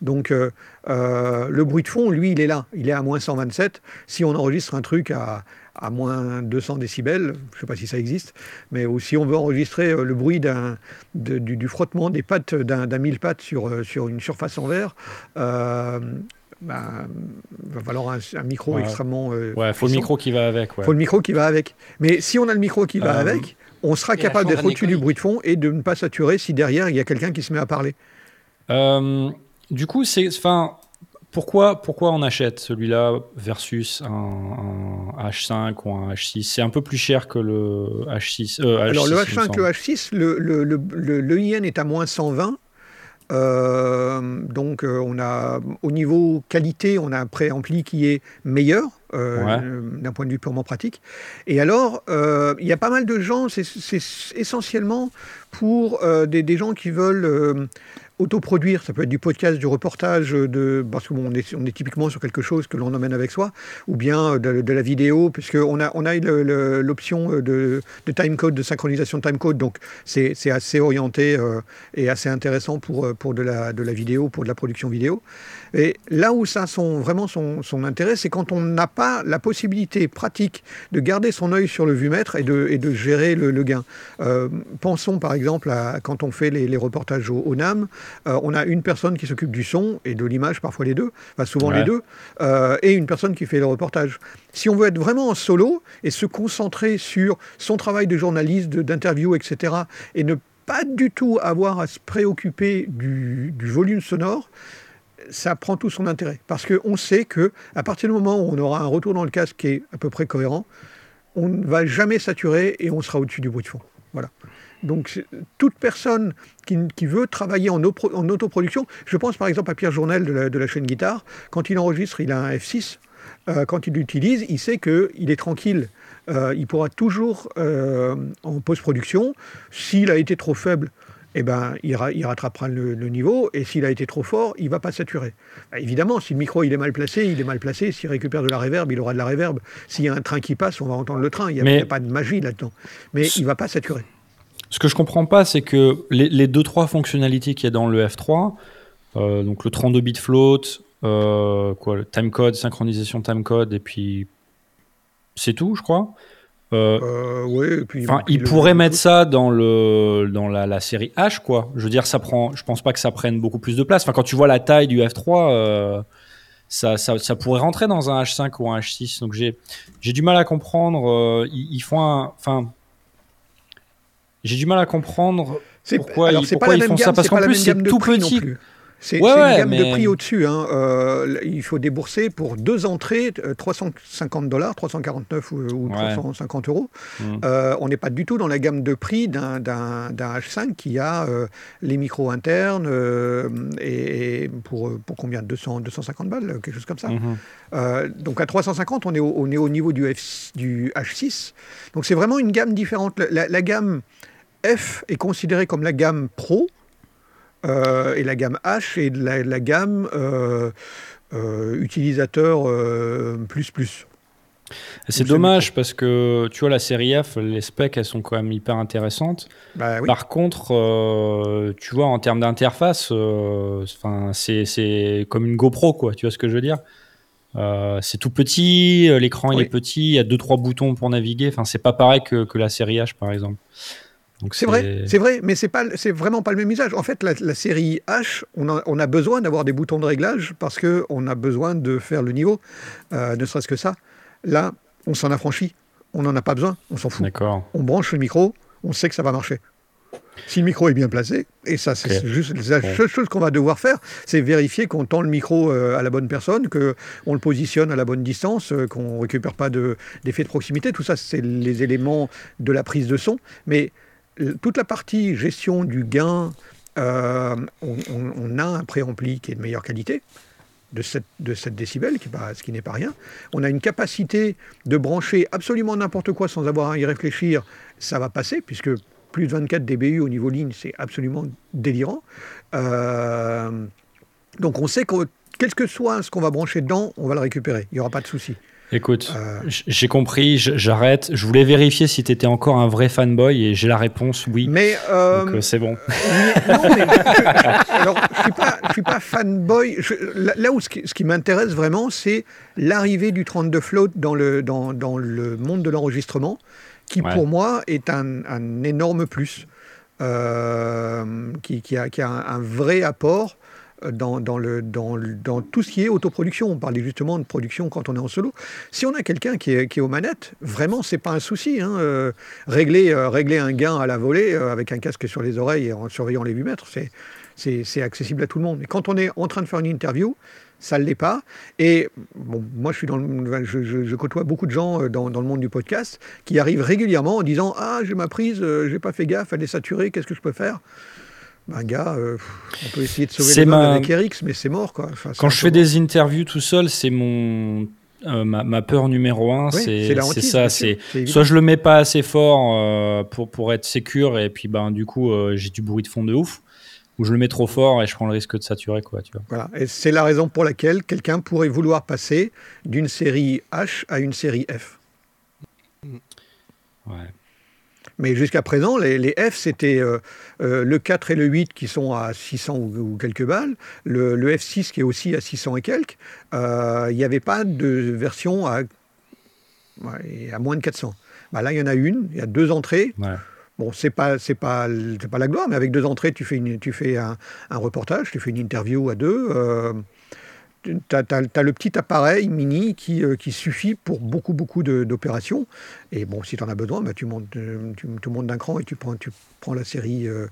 Donc euh, le bruit de fond, lui, il est là. Il est à moins 127. Si on enregistre un truc à, à moins 200 décibels, je ne sais pas si ça existe, mais si on veut enregistrer euh, le bruit d'un, de- du, du frottement des pattes d'un, d'un mille pattes sur, euh, sur une surface en verre, euh, ben, va falloir un, un micro Ouais. extrêmement. euh, Ouais, faut le micro qui va avec. Ouais. faut le micro qui va avec. Mais si on a le micro qui va Euh, avec, on sera capable d'être au-dessus du bruit de fond et de ne pas saturer si derrière il y a quelqu'un qui se met à parler. Euh, du coup, c'est, enfin, pourquoi, pourquoi on achète celui-là versus un, un H5 ou un H6 C'est un peu plus cher que le H6. euh, Alors le H6, il me H5, semble. le H6, le, le, le, le- le IN est à moins 120. Euh, donc euh, on a au niveau qualité, on a un préampli qui est meilleur euh, Ouais. d'un point de vue purement pratique. Et alors il y a pas mal de gens, c'est- essentiellement pour des, des gens qui veulent autoproduire. Ça peut être du podcast, du reportage, de, parce qu'on on est, on est typiquement sur quelque chose que l'on emmène avec soi, ou bien de, la vidéo, puisqu'on a, on a l'option de, de timecode, de synchronisation de timecode. Donc c'est c'est assez orienté euh, et assez intéressant pour, euh, pour de, la, de la vidéo, pour de la production vidéo. Et là où ça a son, vraiment son, son intérêt, c'est quand on n'a pas la possibilité pratique de garder son œil sur le vumètre et de, et de gérer le, le gain. Euh, pensons par exemple à quand on fait les, les reportages au, au NAM, euh, on a une personne qui s'occupe du son et de l'image, parfois les deux, enfin souvent Ouais. les deux, euh, et une personne qui fait le reportage. Si on veut être vraiment en solo et se concentrer sur son travail de journaliste, d'interview, etc., et ne pas du tout avoir à se préoccuper du, du volume sonore, ça prend tout son intérêt. Parce qu'on sait que à partir du moment où on aura un retour dans le casque qui est à peu près cohérent, on ne va jamais saturer et on sera au-dessus du bruit de fond. Voilà. Donc toute personne qui, veut travailler en, opro- en autoproduction, je pense par exemple à Pierre Journel de la, de la chaîne Guitare, quand il enregistre, il a un F6, euh, quand il l'utilise, il sait qu'il est tranquille. Euh, il pourra toujours, euh, en post-production, s'il a été trop faible, eh ben, il, ra- il rattrapera le, le niveau, et s'il a été trop fort, il va pas saturer. Bah, évidemment, si le micro il est mal placé, il est mal placé. S'il récupère de la réverb, il aura de la réverb. S'il y a un train qui passe, on va entendre le train. Il n'y a, Mais- pas de magie là-dedans. Mais il va pas saturer. Ce que je comprends pas, c'est que les, les deux trois fonctionnalités qu'il y a dans le F3, euh, donc le 32 bit float, euh, quoi, le timecode, synchronisation timecode, et puis c'est tout, je crois. Euh, Euh, ouais, et puis, Enfin, le- pourraient le- mettre ça dans le dans la, la série H, quoi. Je veux dire, ça prend. Je pense pas que ça prenne beaucoup plus de place. Enfin, quand tu vois la taille du F3, euh, ça, ça, ça pourrait rentrer dans un H5 ou un H6. Donc j'ai j'ai du mal à comprendre. euh, ils, ils font un. Enfin, j'ai du mal à comprendre pourquoi alors, ils, pas pourquoi ils font ça parce qu'en plus c'est tout petit. C'est Ouais, une gamme de prix au-dessus. hein. Euh, il faut débourser pour deux entrées euh, 350 dollars, 349 ou, ou Ouais. 350 euros. Mm. Euh, on n'est pas du tout dans la gamme de prix d'un d'un- d'un H5 qui a euh, les micros internes euh, et, et pour, pour combien? 200, 250 balles, quelque chose comme ça. Euh, donc à 350, on est au, on est au niveau du, F, du H6. Donc c'est vraiment une gamme différente. La gamme F est considérée comme la gamme Pro euh, et la gamme H est la, la gamme euh, euh, utilisateur euh, plus plus. C'est dommage parce que tu vois la série F, les specs elles sont quand même hyper intéressantes. Bah oui. Par contre, euh, tu vois, en termes d'interface, euh, enfin, c'est c'est comme une GoPro, quoi. Tu vois ce que je veux dire? Euh, C'est tout petit, euh, l'écran il est petit, il y a deux trois boutons pour naviguer. Enfin, c'est pas pareil que, que la série H, par exemple. C'est vrai, c'est vrai, mais c'est pas, c'est vraiment pas le même usage. En fait, la, la série H, on a, on a besoin d'avoir des boutons de réglage parce que on a besoin de faire le niveau, euh, ne serait-ce que ça. Là, on s'en affranchit, on n'en a pas besoin, on s'en fout. D'accord. On branche le micro, on sait que ça va marcher. Si le micro est bien placé, et ça c'est juste la seule chose qu'on va devoir faire, c'est vérifier qu'on tend le micro euh, à la bonne personne, qu'on le positionne à la bonne distance, euh, qu'on ne récupère pas de- d'effet de, proximité. Tout ça, c'est les éléments de la prise de son. Mais toute la partie gestion du gain, euh, on, a un préampli qui est de meilleure qualité. De 7, de 7 décibels, ce qui n'est pas rien. On a une capacité de brancher absolument n'importe quoi sans avoir à y réfléchir. Ça va passer, puisque plus de 24 dBU au niveau ligne, c'est absolument délirant. Euh, donc on sait que quel que soit ce qu'on va brancher dedans, on va le récupérer. Il n'y aura pas de souci. Écoute, Euh, j'ai compris, j'arrête. Je voulais vérifier si tu étais encore un vrai fanboy et j'ai la réponse oui. Mais euh, Donc euh, c'est bon. Non, mais alors, je suis pas, je suis pas fanboy. Je- là, là où ce qui, m'intéresse vraiment, c'est l'arrivée du 32 float dans le, dans, dans le monde de l'enregistrement, qui Ouais. pour moi est un, un énorme plus, euh, qui, qui a, qui a un, un vrai apport dans, tout ce qui est autoproduction. On parlait justement de production quand on est en solo. Si on a quelqu'un qui est, aux manettes, vraiment, c'est pas un souci. hein. Euh, régler, euh, régler un gain à la volée euh, avec un casque sur les oreilles et en surveillant les 8 mètres, c'est, accessible à tout le monde. Et quand on est en train de faire une interview, ça ne l'est pas. Et moi, je, côtoie beaucoup de gens dans, dans le monde du podcast qui arrivent régulièrement en disant Ah, j'ai ma prise, j'ai pas fait gaffe, elle est saturée, qu'est-ce que je peux faire? Ben, gars, euh, on peut essayer de sauver les ma- avec RX, mais c'est mort, quoi. Enfin, Quand je fais des interviews tout seul, c'est mon euh, ma, ma peur numéro un. Oui, c'est ça. C'est soit je le mets pas assez fort euh, pour pour être sécure et puis ben du coup j'ai du bruit de fond de ouf, ou je le mets trop fort et je prends le risque de saturer quoi. Tu vois. Voilà. Et c'est la raison pour laquelle quelqu'un pourrait vouloir passer d'une série H à une série F. Ouais. Mais jusqu'à présent, les, les F, c'était euh, euh, le 4 et le 8 qui sont à 600 ou, ou quelques balles, le, le F6 qui est aussi à 600 et quelques. Euh, Il n'y avait pas de version à, ouais, à moins de 400. Bah là, il y en a une, il y a deux entrées. Ouais. Bon, c'est pas, c'est pas, pas la gloire, mais avec deux entrées, tu fais, une, tu fais un, un reportage, tu fais une interview à deux. Tu as, le petit appareil mini qui, euh, qui suffit pour beaucoup, beaucoup d'opérations. Et bon, si tu en as besoin, bah, tu, montes, euh, tu, tu montes d'un cran et tu prends, tu prends la série euh,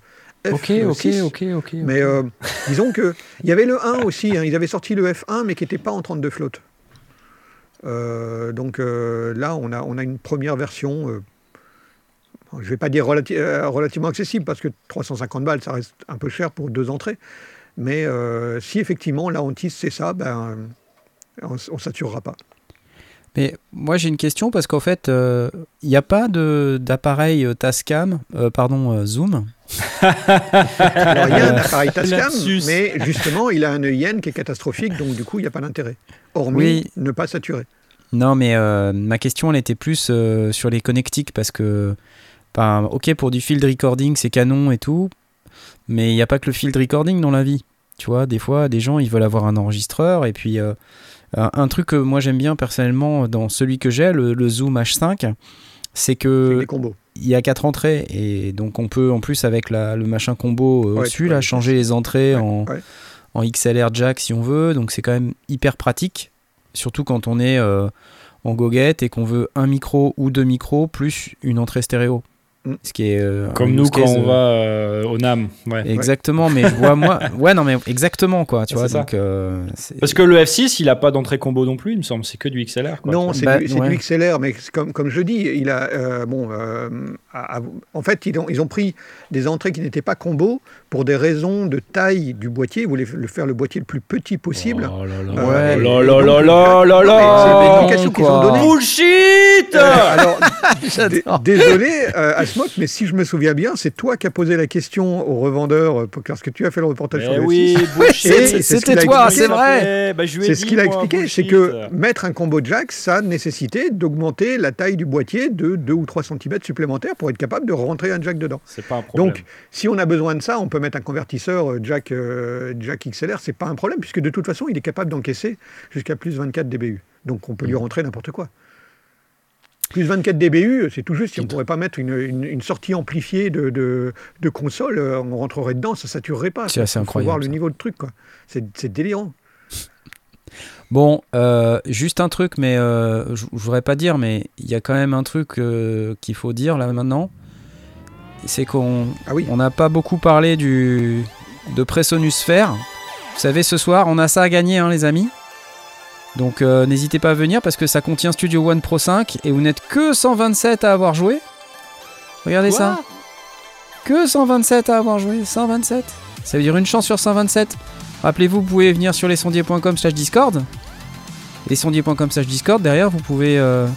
F. Ok euh, ok 6. ok ok. Mais euh, disons que il y avait le 1 aussi. hein. ils avaient sorti le F1, mais qui n'était pas en 32 flotte. Euh, donc là, on a, on a une première version. je ne vais pas dire relati- euh, relativement accessible parce que 350 balles, ça reste un peu cher pour deux entrées. Mais euh, si effectivement la hantise c'est ça, ben, on ne saturera pas. Mais moi j'ai une question parce qu'en fait, euh, il n'y a pas de- d'appareil euh, Tascam, euh, pardon, euh, Zoom? Alors il y a un Euh, appareil Tascam, mais justement il a un EIN qui est catastrophique, donc du coup il n'y a pas d'intérêt. Hormis Oui. ne pas saturer. Non, mais euh, ma question, elle était plus euh, sur les connectiques parce que, ben, ok, pour du field recording, c'est canon et tout, mais il n'y a pas que le field recording dans la vie. Tu vois, des fois, des gens, ils veulent avoir un enregistreur et puis euh, un truc que moi j'aime bien personnellement dans celui que j'ai, le, le Zoom H5, c'est que il y a quatre entrées et donc on peut en plus avec la, le machin combo euh, Ouais, au-dessus là changer les entrées Ouais, en, ouais. en XLR jack si on veut donc c'est quand même hyper pratique surtout quand on est euh, en goguette et qu'on veut un micro ou deux micros plus une entrée stéréo. Ce qui est euh, Comme nous quand case, on euh, va euh, au Nam. Ouais. exactement mais je vois moi ouais non mais exactement quoi tu vois donc euh, Parce que le F6 il a pas d'entrée combo non plus il me semble c'est que du XLR. Quoi, Non, c'est Bah, du, c'est ouais. du XLR, mais comme, comme je dis, il a, euh, bon, euh, à- à- en fait, ils ont, ils ont pris des entrées qui n'étaient pas combo pour des raisons de taille du boîtier. Ils voulaient le faire le boîtier le plus petit possible. Oh là là. Ouais, Oh là là là là là c'est qu'ils ont donnée. Bullshit alors. désolé, euh, Asmok, mais si je me souviens bien, c'est toi qui as posé la question au revendeur euh, lorsque tu as fait le reportage sur Eh le oui, F6. bullshit. Et c'est ce c'était a toi, c'est vrai. Bah, C'est ce qu'il a expliqué, c'est que mettre un combo jack, ça nécessitait d'augmenter la taille du boîtier de 2 ou 3 cm supplémentaires pour être capable de rentrer un jack dedans. c'est pas un problème. Donc, si on a besoin de ça, on peut mettre un convertisseur euh, jack, euh, jack XLR, c'est pas un problème, puisque de toute façon, il est capable d'encaisser jusqu'à plus 24 dBU. Donc, on peut lui rentrer n'importe quoi. Plus 24 dBU, c'est tout juste. Si on ne pourrait pas mettre une, une- une sortie amplifiée de, de, de console, euh, on rentrerait dedans, ça saturerait pas. C'est assez Faut incroyable, voir le ça. niveau de truc, quoi. C'est délirant. Bon, euh, juste un truc, mais euh, je voudrais pas dire, mais il y a quand même un truc euh, qu'il faut dire là maintenant. c'est qu'on Ah oui. on n'a pas beaucoup parlé du de Presonusphère. Vous savez, ce soir, on a ça à gagner, hein, les amis. Donc euh, n'hésitez pas à venir parce que ça contient Studio One Pro 5 et vous n'êtes que 127 à avoir joué. Regardez ça. Que 127 à avoir joué. 127. Ça veut dire une chance sur 127. Rappelez-vous, vous pouvez venir sur lesondiers.com slash Discord. Lesondiers.com slash Discord. Derrière, vous pouvez euh,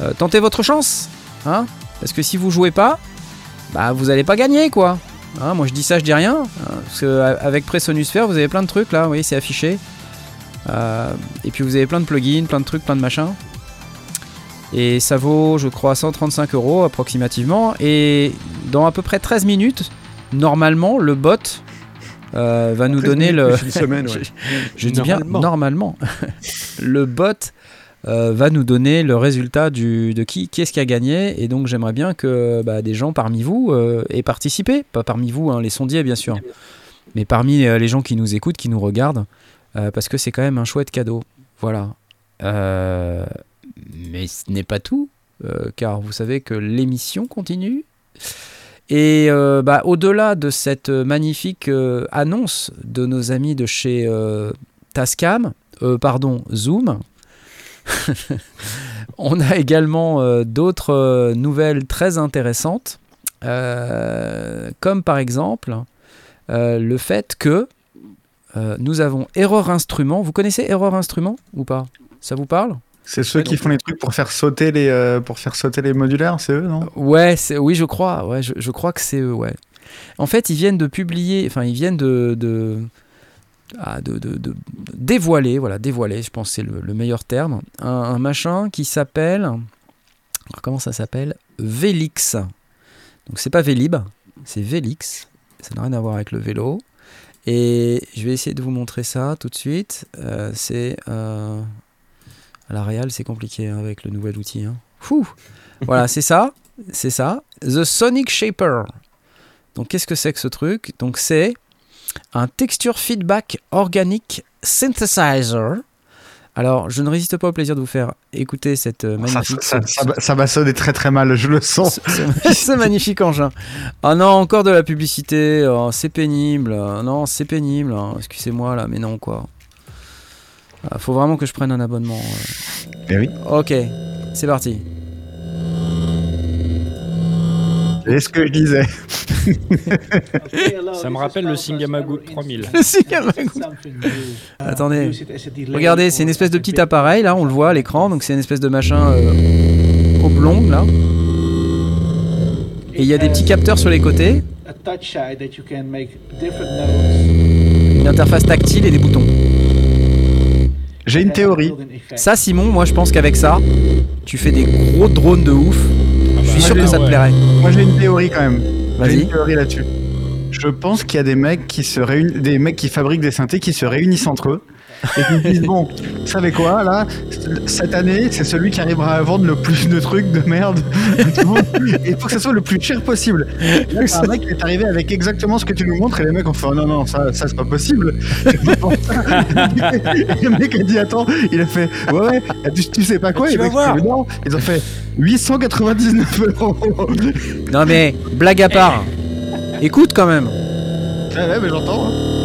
euh, tenter votre chance. Hein parce que si vous jouez pas, bah vous allez pas gagner quoi. Hein, moi je dis ça, je dis rien. hein, parce que euh, avec Presonusphère, vous avez plein de trucs là, vous voyez, c'est affiché. Euh, et puis vous avez plein de plugins, plein de trucs, plein de machins. Et ça vaut, je crois, 135 euros approximativement. Et dans à peu près 13 minutes, normalement, le bot euh, va nous 13 donner minutes le. une semaine, ouais. je dis bien Normalement. le bot euh, va nous donner le résultat du, de qui, qui est-ce qui a gagné. Et donc j'aimerais bien que bah, des gens parmi vous euh, aient participé. Pas parmi vous, hein, les sondiers bien sûr. Mais parmi euh, les gens qui nous écoutent, qui nous regardent. Euh, parce que c'est quand même un chouette cadeau. Voilà. Euh, mais ce n'est pas tout. euh, car vous savez que l'émission continue. Et bah, au-delà de cette magnifique annonce de nos amis de chez Tascam, pardon, Zoom, on a également d'autres nouvelles très intéressantes, comme par exemple le fait que euh, nous avons Error Instrument. Vous connaissez Error Instrument ou pas? Ça vous parle? C'est ceux Ouais, qui font les trucs pour faire sauter les, euh, pour faire sauter les modulaires, c'est eux, non? Ouais, oui, je crois. Ouais, je, je crois que c'est eux. Ouais. En fait, ils viennent de publier, enfin, ils viennent de de, ah, de, de- de- de dévoiler, voilà, dévoiler. Je pense que c'est le, le meilleur terme. Un, un machin qui s'appelle, comment ça s'appelle? Velix. Donc c'est pas Vélib, c'est Velix. Ça n'a rien à voir avec le vélo. Et je vais essayer de vous montrer ça tout de suite. Euh, c'est euh, à la réal, c'est compliqué hein, avec le nouvel outil. hein. Voilà, c'est ça, c'est ça. The Sonic Shaper. Donc qu'est-ce que c'est que ce truc? Donc c'est un texture feedback organic synthesizer. Alors, je ne résiste pas au plaisir de vous faire écouter cette euh, ça, magnifique, ça, ça, ça ça sonner très très mal, je le sens. ce, ce- magnifique engin. Ah non, encore de la publicité. oh, c'est pénible. Ah Non, c'est pénible. hein. Excusez-moi là, mais non quoi. Ah, faut vraiment que je prenne un abonnement. ouais. Eh oui. Ok, c'est parti. C'est ce que je disais. Ça me rappelle le Singamago 3000. Le. Attendez. Regardez, c'est une espèce de petit appareil, là, on le voit à l'écran, donc c'est une espèce de machin euh, oblong, là. Et il y a des petits capteurs sur les côtés, une interface tactile et des boutons. J'ai une théorie. Ça, Simon, moi je pense qu'avec ça, tu fais des gros drones de ouf. Je suis sûr que ça te plairait. Moi j'ai une théorie quand même. J'ai Vas-y. une théorie là-dessus. Je pense qu'il y a des mecs qui se réunissent, des mecs qui fabriquent des synthés qui se réunissent entre eux et qui disent bon, vous savez quoi là, cette année c'est celui qui arrivera à vendre le plus de trucs de merde. il faut que ça soit le plus cher possible. Là, un mec qui est arrivé avec exactement ce que tu nous montres et les mecs ont fait oh, non non ça, ça c'est pas possible. Et le mec a dit attends, il a fait ouais ouais, tu, tu sais pas quoi? Tu Et vas voir. fait, non. Ils ont fait 899 euros. Non mais, blague à part. Écoute quand même. Ouais, ouais, mais j'entends. hein.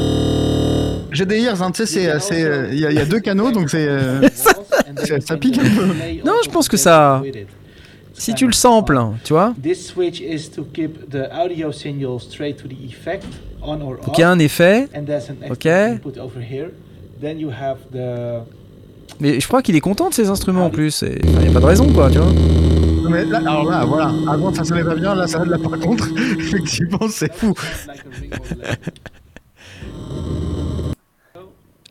J'ai des ears, hein, tu sais, c'est, euh, c'est, il y, a- il y a deux canaux, donc c'est, euh, ça- ça pique un peu. Non, je pense que ça- Si tu le samples, tu vois, This switch is to keep the audio signal straight to the effect on or faut off. qu'il y ait un effet. Ok. Mais je crois qu'il est content de ses instruments en plus. Il n'y a pas de raison quoi, tu vois. Non, mais là, alors là, voilà, avant ça sonnait pas bien, là ça là par contre, effectivement, c'est fou.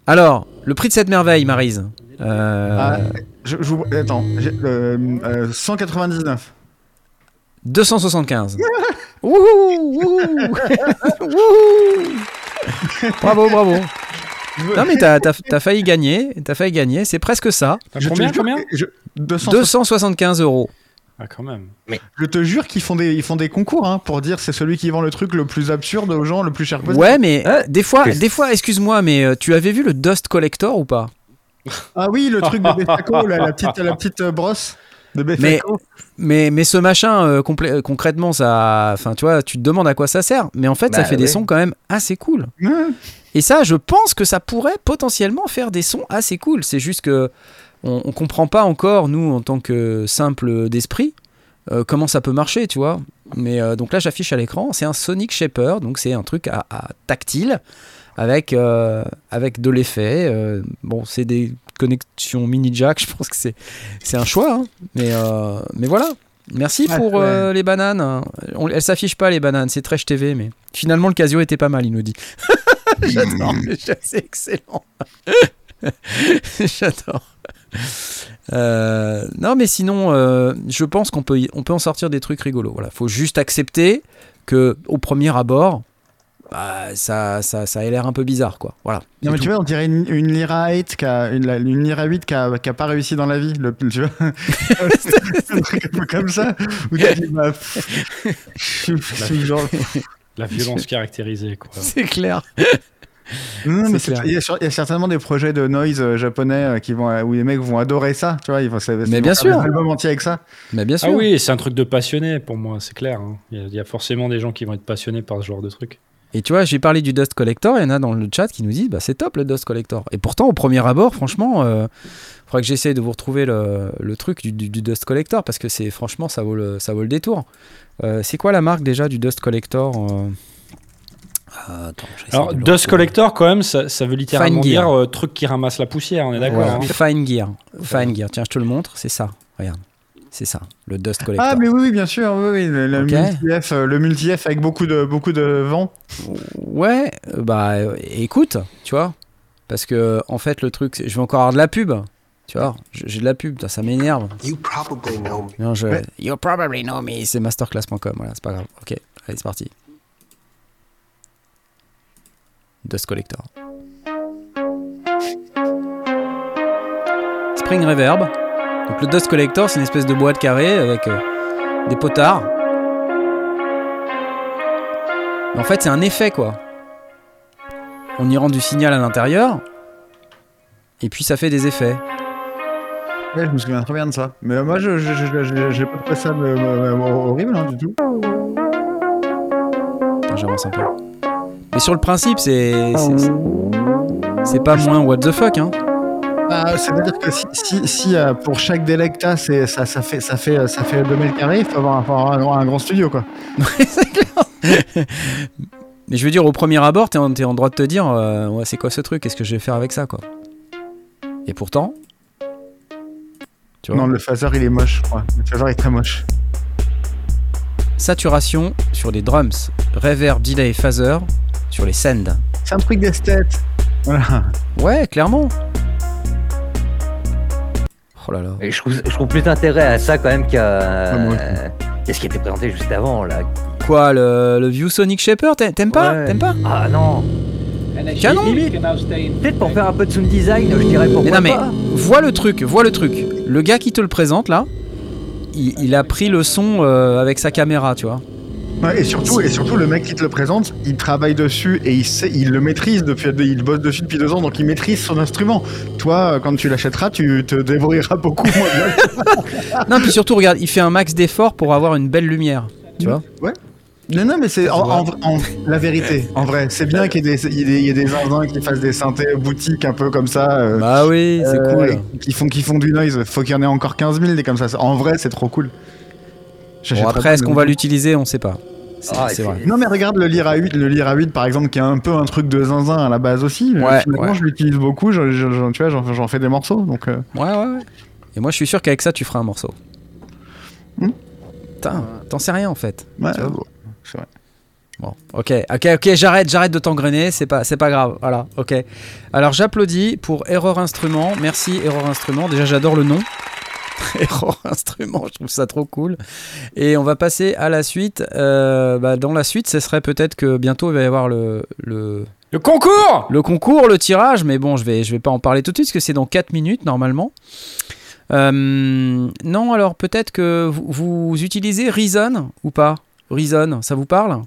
Alors, le prix de cette merveille, Marise. Euh, Ah, je, je vous- attends, j'ai, euh, euh, 199. 275. Wouhou, wouhou, wouhou. bravo, bravo. Non mais t'as failli gagner, t'as failli gagner, c'est presque ça. Combien, combien? que je, 200 275 euros. Ah, quand même. je te jure qu'ils font des, ils font des concours hein, pour dire c'est celui qui vend le truc le plus absurde aux gens, le plus cher possible. Ouais, mais euh, des fois, des fois, excuse-moi, mais euh, tu avais vu le Dust Collector ou pas? Ah oui, le truc de Destaco, là, la petite, la petite euh, brosse De Mais, mais, mais ce machin, concrètement, ça, enfin, tu vois, tu te demandes à quoi ça sert. Mais en fait, ça Bah, fait des sons quand même assez cool. Et ça, je pense que ça pourrait potentiellement faire des sons assez cool. C'est juste que on, on comprend pas encore, nous, en tant que simple d'esprit, euh, comment ça peut marcher, tu vois. Mais euh, donc là, j'affiche à l'écran, c'est un Sonic Shaper, donc c'est un truc à, à tactile avec, euh, avec de l'effet. bon, c'est des connexions mini jack, je pense que c'est, c'est un choix, hein. mais, mais voilà. Merci pour ouais. euh, les bananes. On, elles s'affichent pas les bananes, c'est Trash TV, mais finalement le Casio était pas mal, il nous dit. J'adore, c'est excellent. J'adore. Euh, non, mais sinon, euh, je pense qu'on peut, y- on peut en sortir des trucs rigolos. Voilà, faut juste accepter que au premier abord, bah, ça, ça, ça a l'air un peu bizarre, quoi. Voilà. Non, mais tout. tu vois, on dirait une, une Lyra 8 qui a, une, la- une Lyra 8 qui a, qui a pas réussi dans la vie. Le, tu vois Un truc un peu comme ça. Où tu dis, bah, pff, je suis genre- La violence caractérisée, quoi. c'est clair. Non, mais il y, a sur- il y a certainement des projets de noise euh, japonais euh, qui vont, euh, où les mecs vont adorer ça. Tu vois, ils vont, Mais ils vont bien faire sûr. Des albums entiers avec ça. Mais bien sûr. Ah oui, c'est un truc de passionné pour moi, c'est clair. hein. Il y, a- il y a forcément des gens qui vont être passionnés par ce genre de truc. Et tu vois, j'ai parlé du Dust Collector, il y en a dans le chat qui nous disent bah, c'est top le Dust Collector. Et pourtant, au premier abord, franchement, il faudrait que j'essaie de vous retrouver le, le truc du, du- du Dust Collector parce que c'est franchement, ça vaut le, ça vaut le détour. Euh, c'est quoi la marque déjà du Dust Collector euh euh, attends, Alors, de Dust. Collector, quand même, ça, ça veut littéralement Fine Gear. dire euh, truc qui ramasse la poussière, on est d'accord Ouais, hein Fine Gear. Fine Gear. Tiens, je te le montre, c'est ça. Regarde. C'est ça, le Dust Collector. Ah, mais oui, oui, bien sûr. Oui, oui, le, le Ok. multi-F, euh, le multi-F avec beaucoup de, beaucoup de vent. Ouais, euh, bah euh, écoute, tu vois, parce que en fait le truc, je vais encore avoir de la pub, tu vois, j'ai de la pub, ça m'énerve. You probably know me. Non, je... You probably know me, c'est masterclass.com, voilà, c'est pas grave. Ok, allez, c'est parti. Dust Collector. Spring Reverb. Donc le Dust Collector, c'est une espèce de boîte carrée avec euh, des potards. Mais en fait, c'est un effet quoi. On y rend du signal à l'intérieur. Et puis ça fait des effets. Ouais, je me souviens très bien de ça. Mais moi, je j'ai pas trouvé ça euh, euh, horrible hein, du tout. J'avance un peu. Mais sur le principe, c'est. c'est- c'est- pas moins what the fuck, hein. Bah, ça veut dire que si, si, si, euh, pour chaque délecta, c'est ça, ça fait ça fait ça fait 2 mètres carrés, il faut avoir, faut avoir un, grand- un grand studio quoi. c'est clair. Mais je veux dire, au premier abord, t'es en, t'es en droit de te dire, euh, ouais, c'est quoi ce truc? Qu'est-ce que je vais faire avec ça, quoi? Et pourtant. Tu vois Non, le phaser il est moche, je crois. Le phaser est très moche. Saturation sur les drums, reverb, delay, phaser sur les sends. C'est un truc d'esthète. Voilà. Ouais, clairement. Oh là là. Et je trouve, je trouve plus d'intérêt à ça quand même qu'à moi aussi. qu'est-ce qui était présenté juste avant là. Quoi, le, le View Sonic Shaper T'a- T'aimes pas Ouais. T'aimes pas Ah non. Canon. Peut-être pour faire un peu de sound design, je dirais pourquoi Mais non, mais pas. vois le truc, vois le truc. Le gars qui te le présente là, il, il a pris le son euh, avec sa caméra, tu vois. Ouais, et surtout et surtout le mec qui te le présente, il travaille dessus et il sait, il le maîtrise depuis, il bosse dessus depuis deux ans, donc il maîtrise son instrument. Toi, quand tu l'achèteras, tu te débrouilleras beaucoup moins bien. Non, puis surtout, regarde, il fait un max d'efforts pour avoir une belle lumière, tu vois. Non, non, mais c'est en, en- en- la vérité. En vrai, c'est bien qu'il y ait des, il y ait des, il y ait des zinzins qui fassent des synthés boutiques un peu comme ça. euh, Bah oui, c'est euh, cool. Qui font, qui font du noise. Faut qu'il y en ait encore 15 000 des comme ça. En vrai, c'est trop cool. Bon, après, est-ce qu'on va l'utiliser On sait pas. C'est Ah, vrai. Non, mais regarde le Lyra 8, le Lyra 8 par exemple, qui est un peu un truc de zinzin à la base aussi. mais Ouais, finalement, ouais. je l'utilise beaucoup. je- je- je- tu vois, j'en j'en fais des morceaux. Donc, euh, Ouais, ouais, ouais. Et moi, je suis sûr qu'avec ça, tu feras un morceau. Hmm. Putain, t'en sais rien en fait. ouais, Tu vois bon, c'est vrai. Bon, ok, ok, ok, j'arrête, j'arrête de t'engrainer, c'est pas, c'est pas grave, voilà, ok. Alors j'applaudis pour Error Instrument, merci Error Instrument, déjà j'adore le nom. Error Instrument, je trouve ça trop cool. Et on va passer à la suite. Euh, bah, dans la suite, ce serait peut-être que bientôt il va y avoir le, le, Le concours le concours, le tirage, mais bon, je vais, je vais pas en parler tout de suite parce que c'est dans 4 minutes normalement. Euh, non, alors peut-être que vous, vous utilisez Reason ou pas? Reason, ça vous parle?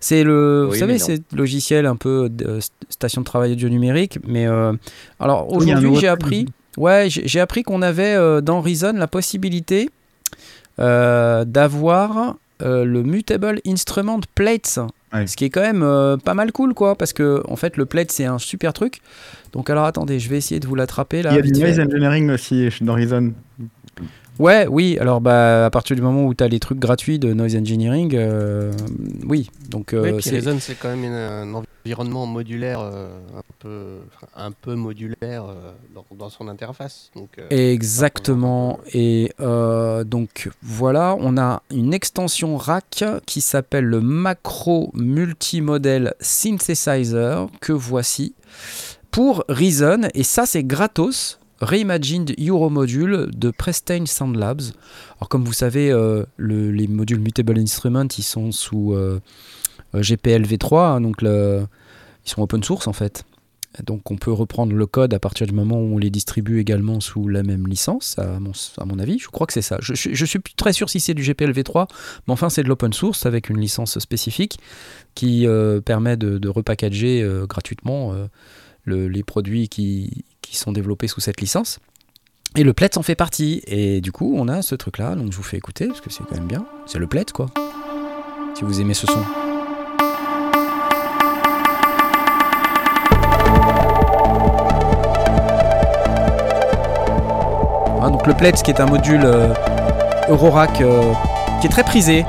C'est le, vous savez, c'est le logiciel un peu de euh, station de travail audio numérique. Mais euh, alors aujourd'hui, j'ai appris, ouais, j'ai appris qu'on avait euh, dans Reason la possibilité euh, d'avoir euh, le Mutable Instrument Plates. Ouais. Ce qui est quand même pas mal cool, quoi, parce que en fait, le plate c'est un super truc. Donc, alors attendez, je vais essayer de vous l'attraper là. Il y a du noise engineering aussi dans Reason. Ouais, oui, alors bah, à partir du moment où tu as les trucs gratuits de noise engineering, euh, oui. Donc, euh, Oui, puis c'est- Reason, c'est quand même une- un environnement modulaire, euh, un, peu, un peu modulaire euh, dans, dans son interface. Donc, Exactement. Et donc voilà, on a une extension rack qui s'appelle le Macro Multimodel Synthesizer que voici pour Reason. Et ça, c'est gratos. Reimagined Euro Module de Prestane Sound Labs. Alors, comme vous savez, euh, le- les modules Mutable Instrument, ils sont sous euh, euh, GPL v3, hein, donc ils sont open source en fait. Donc on peut reprendre le code à partir du moment où on les distribue également sous la même licence, à mon, avis. Je crois que c'est ça. Je, je, je suis très sûr si c'est du GPL v3, mais enfin c'est de l'open source avec une licence spécifique qui euh, permet de, repackager gratuitement le- les produits qui, sont développés sous cette licence. Et le PLET en fait partie. Et du coup, on a ce truc-là, donc je vous fais écouter, parce que c'est quand même bien. C'est le PLET, quoi. Si vous aimez ce son. Voilà, donc le PLET, qui est un module euh, Eurorack euh, qui est très prisé.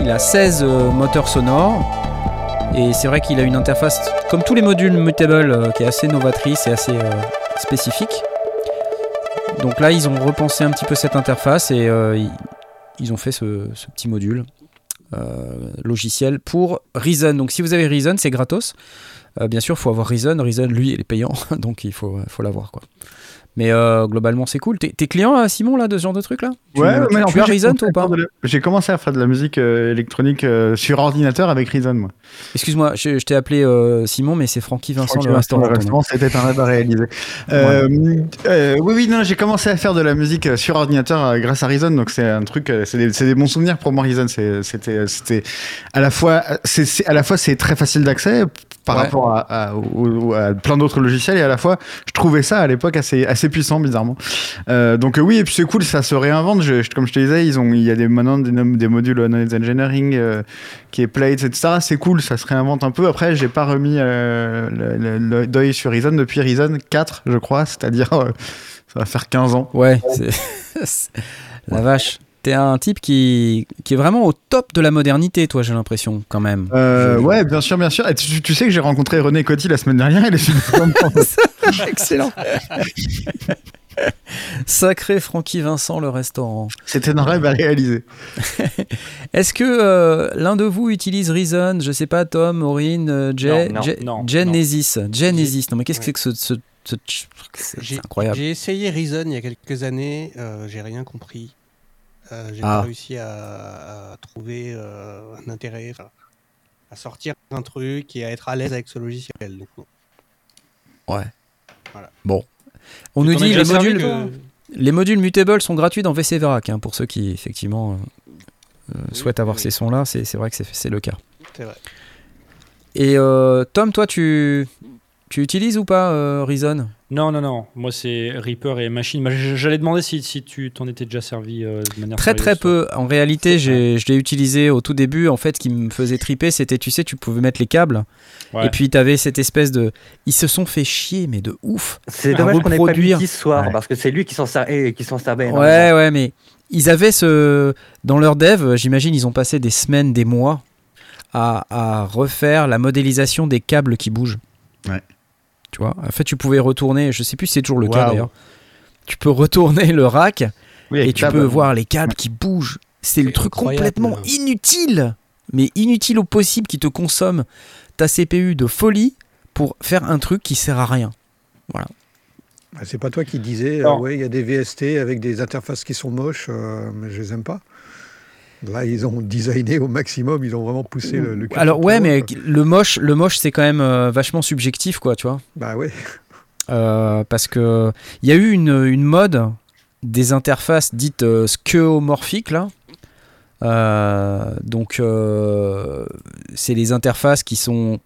Il a 16 euh, moteurs sonores. Et c'est vrai qu'il a une interface, comme tous les modules Mutable, euh, qui est assez novatrice et assez euh, spécifique. Donc là, ils ont repensé un petit peu cette interface et euh, ils, ont fait ce, petit module logiciel pour Reason. Donc si vous avez Reason, c'est gratos. Bien sûr, il faut avoir Reason. Reason, lui, il est payant, donc il faut, faut l'avoir. Quoi. Mais euh, globalement, c'est cool. T'es client, là, Simon, là, de ce genre de truc là? Tu- Ouais, tu, mais en tu as j'ai Reason, toi ou pas? la- J'ai commencé à faire de la musique euh, électronique euh, sur ordinateur avec Reason, moi. Excuse-moi, je, je t'ai appelé euh, Simon, mais c'est Francky Vincent, Francky le Vincent, restaurant. le restaurant, c'était un rêve à réaliser. Euh, euh, oui, oui, non, j'ai commencé à faire de la musique euh, sur ordinateur euh, grâce à Reason, donc c'est un truc, euh, c'est des, des bons souvenirs pour moi. Reason, c'était, à la fois, c'est- à la fois c'est très facile d'accès par Ouais. rapport à, à- au- à plein d'autres logiciels et à la fois je trouvais ça à l'époque assez, assez puissant bizarrement. Euh, donc euh, oui, et puis c'est cool, ça se réinvente. Je, je- comme je te disais, ils ont, il y a des, maintenant des, modules noise engineering euh, qui est plates, etc. C'est cool, ça se réinvente un peu. Après, j'ai pas remis le- l'œil sur Reason depuis Reason 4, je crois, c'est-à-dire euh, ça va faire 15 ans. Ouais, c'est- c'est- la vache. T'es un type qui, qui est vraiment au top de la modernité, toi, j'ai l'impression, quand même. Euh, ouais, bien sûr, bien sûr. Et tu, tu sais que j'ai rencontré René Coty la semaine dernière, il est super content. Excellent. Sacré Francky Vincent, le restaurant. C'était un rêve à réaliser. Est-ce que euh, l'un de vous utilise Reason? Je sais pas, Tom, Maureen, euh, Jay, Non, non, Jay- non, Genesis. Genesis. Non, mais qu'est-ce que c'est que ce. ce- c'est incroyable. j'ai essayé Reason il y a quelques années, euh, j'ai rien compris. Euh, j'ai Ah. pas réussi à, à trouver euh, un intérêt, à sortir un truc et à être à l'aise avec ce logiciel. Donc. Ouais. Voilà. Bon. On nous dit les modules, toi les modules mutable sont gratuits dans VC Verac, hein, pour ceux qui effectivement euh, Oui, souhaitent avoir oui. ces sons-là, c'est c'est vrai que c'est c'est le cas. C'est vrai. Et euh, Tom, toi, tu, tu utilises ou pas euh, Reason? Non, non, non. Moi, c'est Reaper et Machine. J'allais demander si, si tu t'en étais déjà servi euh, de manière Très très peu. En réalité, j'ai- je l'ai utilisé au tout début. En fait, ce qui me faisait triper, c'était, tu sais, tu pouvais mettre les câbles. Ouais. Et puis, tu avais cette espèce de. Ils se sont fait chier, mais de ouf. C'est dommage qu'on ait pas ce soir, Ouais. parce que c'est lui qui s'en servait, qui s'en servait énormément. Ouais, ouais, mais ils avaient ce. Dans leur dev, j'imagine, ils ont passé des semaines, des mois à, à refaire la modélisation des câbles qui bougent. Ouais. Tu vois En fait, tu pouvais retourner, je sais plus si c'est toujours le cas d'ailleurs. Tu peux retourner le rack Oui, et tu peux voir les câbles qui bougent. C'est le truc complètement inutile, mais inutile au possible qui te consomme ta CPU de folie pour faire un truc qui sert à rien. Ah, C'est pas toi qui disais, euh, ouais, il y a des VST avec des interfaces qui sont moches, euh, mais je les aime pas. Là, ils ont designé au maximum, ils ont vraiment poussé le, le Alors ouais, mais quoi. le moche, le moche, c'est quand même euh, vachement subjectif, quoi, tu vois. Bah ouais. Euh, parce que il y a eu une, une mode des interfaces dites euh, skeuomorphiques là. Euh, donc c'est les interfaces qui sont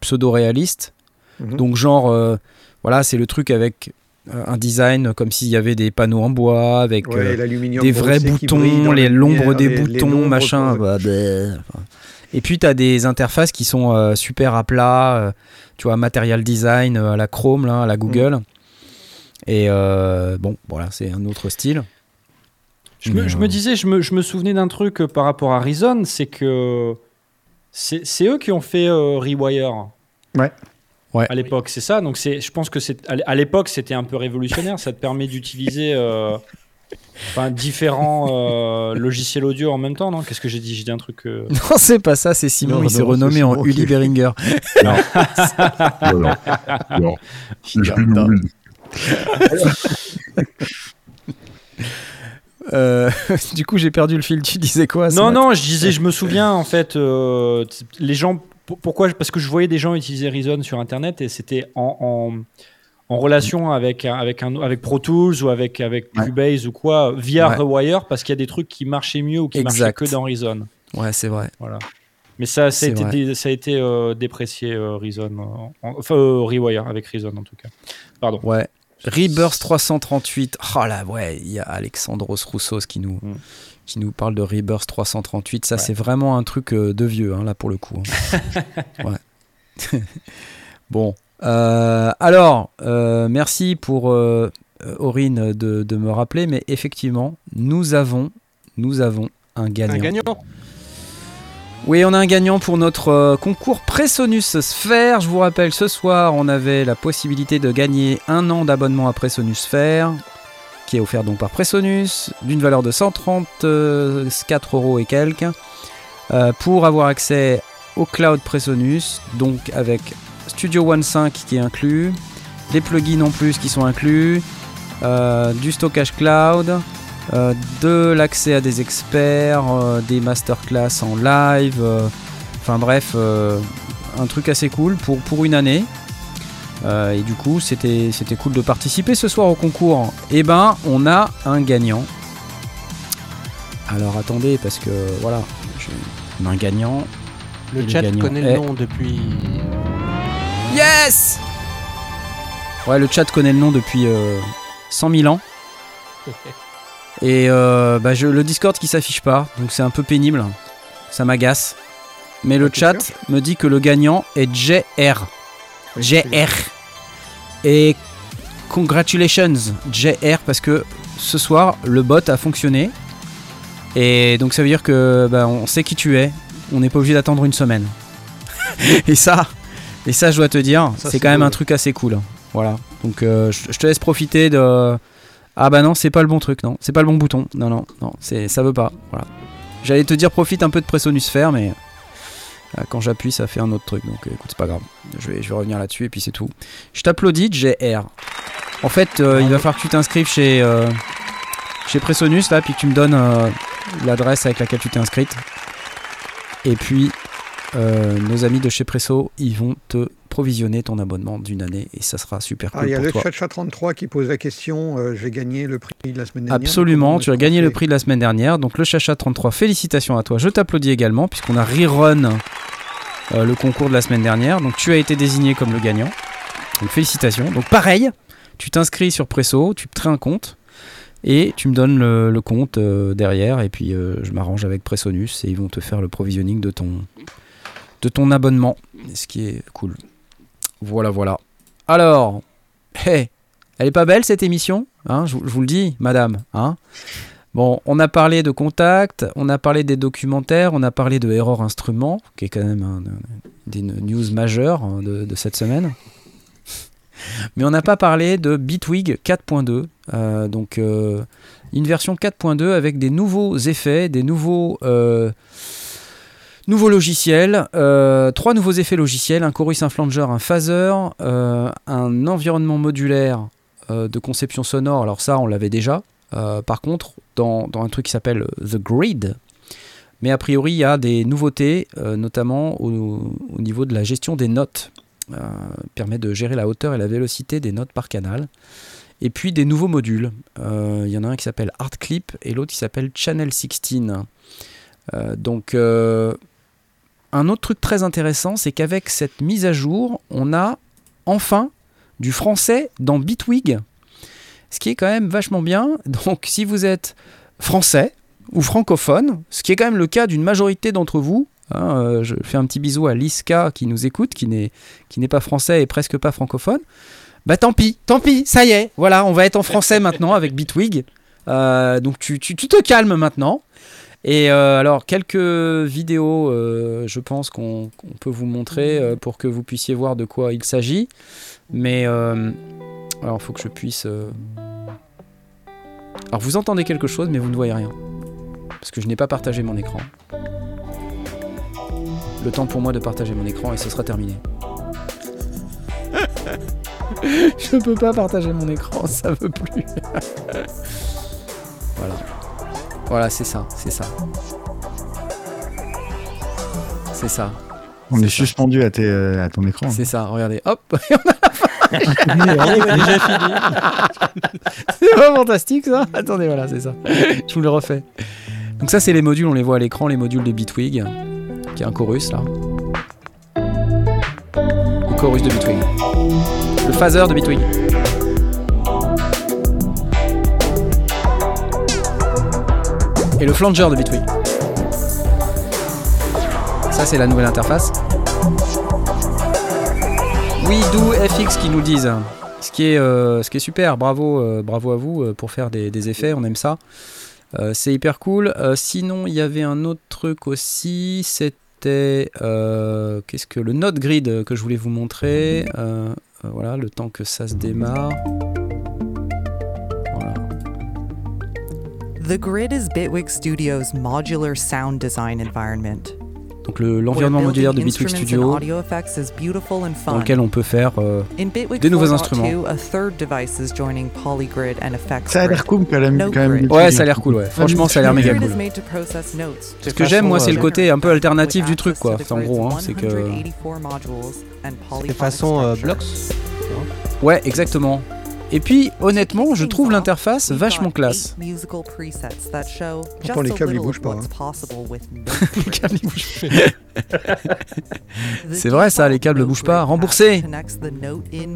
pseudo-réalistes. Mhm. Donc genre voilà, c'est le truc avec un design comme s'il y avait des panneaux en bois avec Ouais, euh, des vrais boutons, les l'ombre des les- boutons, machin. bah, bah. Et puis tu as des interfaces qui sont euh, super à plat, euh, tu vois, material design euh, à la Chrome, là, à la Google. Et euh, bon, voilà, c'est un autre style. Je me, Mais, je euh, me disais, je me, je me souvenais d'un truc euh, par rapport à Reason, c'est que c'est c'est eux qui ont fait euh, Rewire. Ouais. Ouais. À l'époque, c'est ça. Donc c'est, je pense que c'est à l'é- à l'époque c'était un peu révolutionnaire. ça te permet d'utiliser euh, enfin, différents euh, logiciels audio en même temps, non? Qu'est-ce que j'ai dit? J'ai dit un truc. euh, Non, c'est pas ça, c'est Simon, Non, il s'est non, renommé en Uli. Beringer. Non. non, non. Uli. Euh, du coup, j'ai perdu le fil, tu disais quoi Non, non, je disais, je me souviens en fait, euh, les gens, pourquoi Parce que je voyais des gens utiliser Reason sur Internet et c'était en, en, en relation avec, avec, un, avec Pro Tools ou avec, avec Ouais. Cubase ou quoi, via Ouais. Rewire, parce qu'il y a des trucs qui marchaient mieux ou qui marchaient que dans Reason. Ouais, c'est vrai. Voilà. Mais ça, ça a été, vrai. dé- ça a été euh, déprécié, euh, Reason, euh, en- enfin Rewire avec Reason en tout cas. Pardon. Ouais. Rebirth 338. Oh là, ouais, il y a Alexandros Roussos qui nous, Mm. Qui nous parle de Rebirth 338. Ça, Ouais. c'est vraiment un truc euh, de vieux, hein, là, pour le coup. hein. ouais. bon. Euh, alors, euh, merci pour euh, Aurine de, de me rappeler, mais effectivement, nous avons, nous avons un gagnant. Un gagnant Oui, on a un gagnant pour notre concours Presonus Sphere. Je vous rappelle, ce soir, on avait la possibilité de gagner un an d'abonnement à Presonus Sphere, offert donc par Presonus, d'une valeur de 134 euros et quelques, euh, pour avoir accès au cloud Presonus, donc avec Studio One 5 qui est inclus, des plugins en plus qui sont inclus, euh, du stockage cloud, euh, de l'accès à des experts, des masterclass en live, enfin bref, un truc assez cool pour, pour une année. Euh, et du coup, c'était cool de participer ce soir au concours. Et ben, on a un gagnant. Alors attendez, parce que voilà, on a un gagnant. Le le chat gagnant connaît est- le nom depuis. Yes Ouais, le chat connaît le nom depuis euh, 100 000 ans. Et euh, bah, je, le Discord qui s'affiche pas, donc c'est un peu pénible. Ça m'agace. Mais le t'es chat me dit que le gagnant est JR. JR. Et congratulations JR parce que ce soir le bot a fonctionné. Et donc ça veut dire que bah, on sait qui tu es. On n'est pas obligé d'attendre une semaine. et ça, et ça je dois te dire, c'est quand même un truc assez cool. Voilà. Donc euh, je je te laisse profiter de. Ah bah non, c'est pas le bon truc, non. C'est pas le bon bouton. Non, non, non. C'est, ça veut pas. Voilà. J'allais te dire profite un peu de Presonus Sphere, mais quand j'appuie, ça fait un autre truc. Donc euh, écoute, c'est pas grave. Je vais, je vais revenir là-dessus et puis c'est tout. Je t'applaudis, JR. En fait, euh, il va falloir que tu t'inscrives chez, euh, chez Presonus là, puis que tu me donnes euh, l'adresse avec laquelle tu t'es inscrite. Et puis, euh, nos amis de chez Presso, ils vont te provisionner ton abonnement d'une année et ça sera super Ah, cool il y a pour le toi. Chacha 33 qui pose la question euh, j'ai gagné le prix de la semaine dernière. Absolument, tu as gagné le prix de la semaine dernière. Donc le Chacha 33, félicitations à toi. Je t'applaudis également puisqu'on a rerun euh, le concours de la semaine dernière. Donc tu as été désigné comme le gagnant. Donc félicitations. Donc pareil, tu t'inscris sur Presso, tu te crées un compte et tu me donnes le, le compte euh, derrière et puis euh, je m'arrange avec Pressonus et ils vont te faire le provisioning de ton de ton abonnement, ce qui est cool. Voilà, voilà. Alors, hey, elle est pas belle cette émission, hein, je, vous- le dis, madame. Hein bon, on a parlé de contact, on a parlé des documentaires, on a parlé de Error Instrument, qui est quand même un- un- des news majeures hein, de, de cette semaine. Mais on n'a pas parlé de Bitwig 4.2, euh, donc euh, une version 4.2 avec des nouveaux effets, des nouveaux euh, nouveaux logiciels, euh, trois nouveaux effets logiciels, un chorus, un flanger, un phaser, euh, un environnement modulaire euh, de conception sonore. Alors ça, on l'avait déjà. Par contre, dans, dans un truc qui s'appelle The Grid, mais a priori, il y a des nouveautés, notamment au, au niveau de la gestion des notes. Permet de gérer la hauteur et la vélocité des notes par canal. Et puis des nouveaux modules. Il y en a un qui s'appelle Art Clip et l'autre qui s'appelle Channel 16. Euh, donc, un autre truc très intéressant, c'est qu'avec cette mise à jour, on a enfin du français dans Bitwig. ce qui est quand même vachement bien. Donc si vous êtes français ou francophone, ce qui est quand même le cas d'une majorité d'entre vous, hein, euh, je fais un petit bisou à Liska qui nous écoute, qui n'est pas français et presque pas francophone. Bah tant pis, tant pis, ça y est, voilà, on va être en français maintenant avec Bitwig. Euh, donc tu, tu, tu te calmes maintenant. Et euh, alors, quelques vidéos, euh, je pense qu'on peut vous montrer euh, pour que vous puissiez voir de quoi il s'agit. Mais alors, il faut que je puisse. Alors, vous entendez quelque chose, mais vous ne voyez rien. Parce que je n'ai pas partagé mon écran. Le temps pour moi de partager mon écran et ce sera terminé. je peux pas partager mon écran, ça veut plus. voilà. Voilà, c'est ça, c'est ça. C'est ça, On est suspendu à, tes, euh, à ton écran. c'est ça. Regardez, hop, Déjà fini. c'est pas fantastique ça Attendez, voilà, c'est ça. Je vous le refais. Donc ça, c'est les modules, on les voit à l'écran, les modules de Bitwig, qui est un chorus là. Le chorus de Bitwig. Le phaser de Bitwig. Et le flanger de Bitwig. Ça, c'est la nouvelle interface. Oui, do FX qui nous disent. Ce qui est, euh, ce qui est super, bravo, euh, bravo à vous euh, pour faire des, effets, on aime ça. C'est hyper cool. Sinon, il y avait un autre truc aussi, c'était qu'est-ce que le note grid que je voulais vous montrer. Voilà, le temps que ça se démarre. The Grid is Bitwig Studios' modular sound design environment. Donc le- l'environnement where modulaire de Bitwig Studio, dans lequel on peut faire euh, des nouveaux 4.2, instruments. Ça a l'air Grid. cool quand même. Quand. Ouais, ça a l'air cool, ouais. Franchement, ça a l'air méga Grid cool. Ce que j'aime, moi, c'est le côté un peu alternatif du truc, quoi. C'est en gros, hein, c'est que. 184 modules and C'est façon euh. Blocks. Ouais, exactement. Et puis, honnêtement, je trouve l'interface vachement classe. Pourtant, just les câbles, ils bougent pas, hein. Les câbles, ils bougent The C'est vrai, ça, les câbles default bougent pas. Remboursé.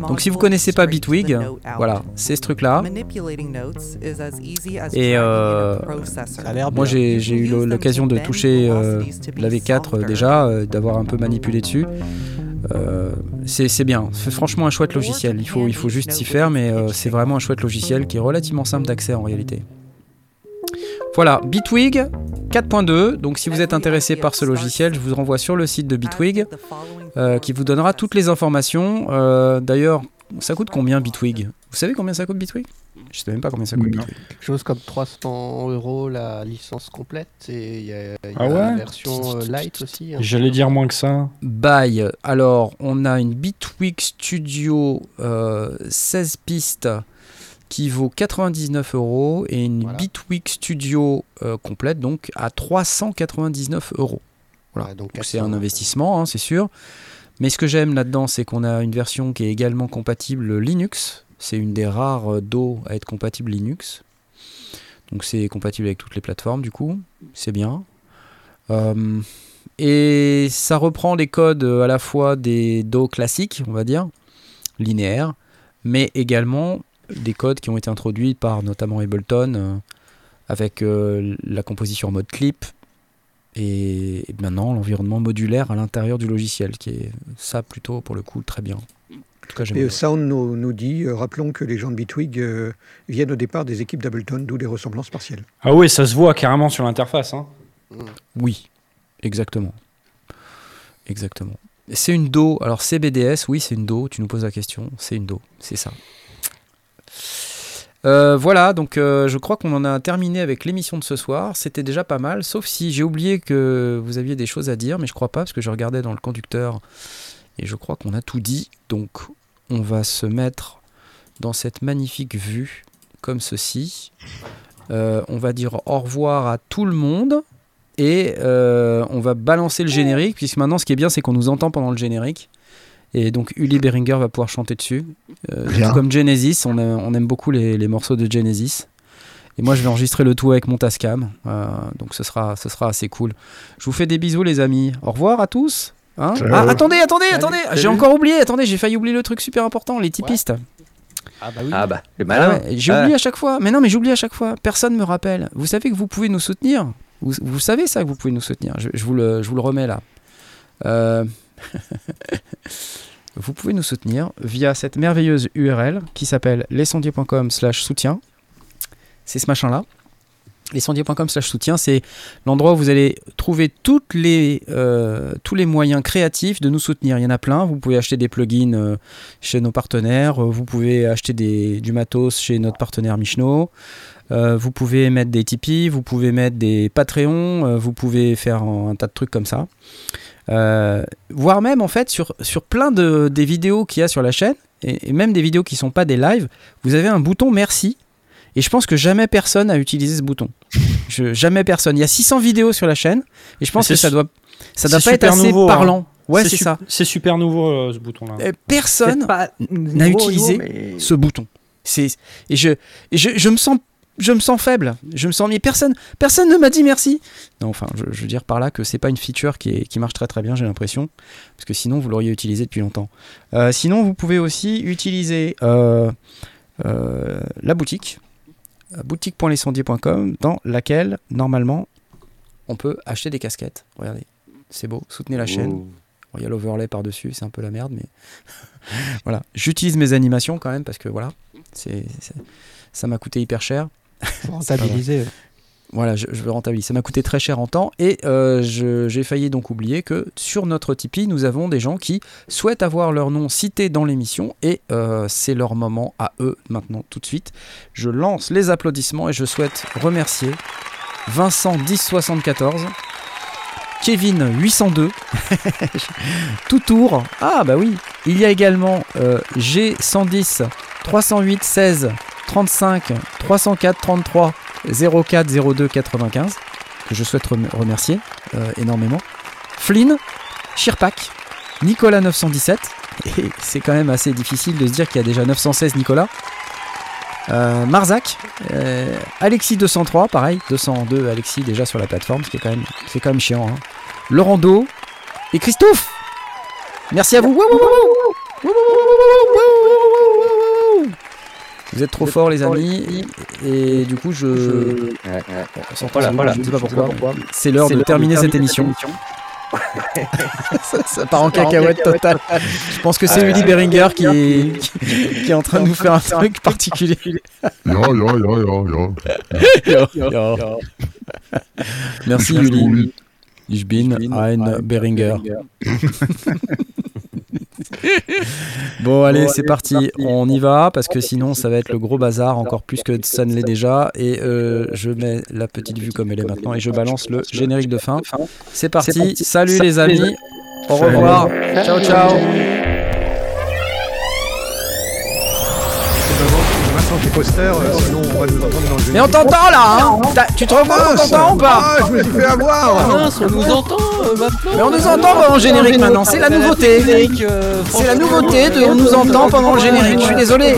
Donc si vous connaissez pas Bitwig, voilà, c'est ce truc-là. Et euh, moi j'ai eu l'occasion de toucher euh, la V4 euh, déjà, euh, d'avoir un peu manipulé dessus. Euh, c'est bien, c'est franchement un chouette logiciel. Il faut, il faut juste s'y faire, mais euh, c'est vraiment un chouette logiciel qui est relativement simple d'accès en réalité. Voilà, Bitwig 4.2. Donc si vous êtes intéressé par ce logiciel, je vous renvoie sur le site de Bitwig euh, qui vous donnera toutes les informations. D'ailleurs, ça coûte combien Bitwig Vous savez combien ça coûte Bitwig Je sais même pas combien ça coûte Non. Bitwig. Quelque chose comme 300 euros la licence complète et il y a, il y a Ah ouais la version euh, light aussi. hein. J'allais dire moins que ça. By, alors on a une Bitwig Studio euh, 16 pistes qui vaut 99 euros et une Voilà. Bitwig Studio euh, complète donc à 399 euros. Voilà. Ouais, donc c'est 400. un investissement, hein, c'est sûr. Mais ce que j'aime là-dedans, c'est qu'on a une version qui est également compatible Linux. C'est une des rares DO à être compatible Linux. Donc c'est compatible avec toutes les plateformes du coup. C'est bien. Euh, et ça reprend les codes à la fois des DO classiques, on va dire, linéaires, mais également des codes qui ont été introduits par notamment Ableton euh, avec euh, la composition en mode clip et maintenant l'environnement modulaire à l'intérieur du logiciel, qui est ça plutôt pour le coup très bien. En tout cas, j'aime Et Sound nous, nous dit, euh, rappelons que les gens de Bitwig euh, viennent au départ des équipes d'Ableton, d'où des ressemblances partielles. Ah oui, ça se voit carrément sur l'interface. Hein. Oui, exactement. Exactement. C'est une Do. Alors CBDS, oui, c'est une Do. Tu nous poses la question. C'est une Do. C'est ça. Euh, voilà, donc euh, je crois qu'on en a terminé avec l'émission de ce soir. C'était déjà pas mal, sauf si j'ai oublié que vous aviez des choses à dire, mais je crois pas, parce que je regardais dans le conducteur et je crois qu'on a tout dit. Donc on va se mettre dans cette magnifique vue, comme ceci. Euh, on va dire au revoir à tout le monde. Et on va balancer le générique, puisque maintenant ce qui est bien, c'est qu'on nous entend pendant le générique. Et donc Uli Beringer va pouvoir chanter dessus. Euh, tout comme Genesis, on, a- on aime beaucoup les, les morceaux de Genesis. Et moi je vais enregistrer le tout avec mon Tascam. Euh, donc ce sera, ce sera assez cool. Je vous fais des bisous les amis. Au revoir à tous. Hein ah, attendez, attendez, Salut, attendez. J'ai encore oublié. Attendez, j'ai failli oublier le truc super important, les typistes. Ah bah oui. Ah bah, le Ah malin. ouais, J'oublie à chaque fois. Mais non, mais j'oublie à chaque fois. Personne me rappelle. Vous savez que vous pouvez nous soutenir? Vous, vous savez ça que vous pouvez nous soutenir. Je, je vous, le, je vous le remets là. Euh, vous pouvez nous soutenir via cette merveilleuse URL qui s'appelle lescendier.com slash soutien. C'est ce machin-là. Lescendier.com slash soutien, c'est l'endroit où vous allez trouver les, euh, tous les moyens créatifs de nous soutenir. Il y en a plein. Vous pouvez acheter des plugins euh, chez nos partenaires. Euh, Vous pouvez acheter du matos chez notre partenaire Michno. Vous pouvez mettre des Tipeee. Vous pouvez mettre des Patreons. vous pouvez faire un tas de trucs comme ça. Euh, voire même en fait sur, sur plein de, des vidéos qu'il y a sur la chaîne et, et même des vidéos qui sont pas des lives, vous avez un bouton merci. Et je pense que jamais personne a utilisé ce bouton. Je- jamais personne. Il y a 600 vidéos sur la chaîne et je pense que ça doit ça doit pas être assez nouveau, hein. parlant. Ouais, c'est ça. C'est super nouveau euh, ce bouton-là. Euh, Personne n'a utilisé nouveau, mais- ce bouton. C'est et je, et je je me sens je me sens faible. Je me sens mais personne personne ne m'a dit merci. Non, enfin, je, je veux dire par là que c'est pas une feature qui, est, qui marche très très bien, j'ai l'impression, parce que sinon vous l'auriez utilisé depuis longtemps. Euh, sinon, vous pouvez aussi utiliser euh, euh, la boutique, boutique.lescendier.com, dans laquelle normalement on peut acheter des casquettes. Regardez, c'est beau. Soutenez la chaîne. Bon, Il y a l'overlay par-dessus, c'est un peu la merde, mais voilà. J'utilise mes animations quand même parce que voilà, c'est, c'est- ça m'a coûté hyper cher. Rentabiliser. Voilà, je, je veux rentabiliser. Ça m'a coûté très cher en temps et euh, j'ai failli donc oublier que sur notre Tipeee, nous avons des gens qui souhaitent avoir leur nom cité dans l'émission et euh, c'est leur moment à eux maintenant tout de suite. Je lance les applaudissements et je souhaite remercier Vincent 1074, Kevin 802, tout tour. Ah bah oui, il y a également euh, G110 308 16 35 304 33 04 02 95 que je souhaite rem- remercier euh, énormément. Flynn, Shirpak, Nicolas 917 et c'est quand même assez difficile de se dire qu'il y a déjà 916 Nicolas. Euh, Marzac, euh, Alexis 203, pareil, 202 Alexis déjà sur la plateforme, ce qui est quand même, c'est quand même chiant. hein. Laurent Do et Christophe. Merci à vous. Vous êtes trop forts les amis et du coup je, Ouais, ouais. on je ne sais pas pourquoi. C'est l'heure de terminer cette émission. ça, ça part en cacahuète totale. Je pense que c'est Uli ouais. Beringer qui est, qui est en train de nous faire un truc particulier. Ja, ja, ja, ja, ja. Merci Ich bin Uli. Uli. Ich bin ein Beringer. Bon allez c'est parti, on y va parce que sinon ça va être le gros bazar encore plus que ça ne l'est déjà et euh, je mets la petite vue comme elle est maintenant et je balance le générique de fin. C'est parti, salut les amis, au revoir, ciao ciao. Poster, euh, sinon on va nous entendre dans le Mais on t'entend là hein T'as- Tu te rends compte on t'entend ou pas Ah, je me suis fait avoir Mince, on nous entend euh, maintenant. Mais on nous entend pendant le générique maintenant, c'est la nouveauté. euh, C'est la nouveauté de on nous entend pendant le générique, je suis désolé.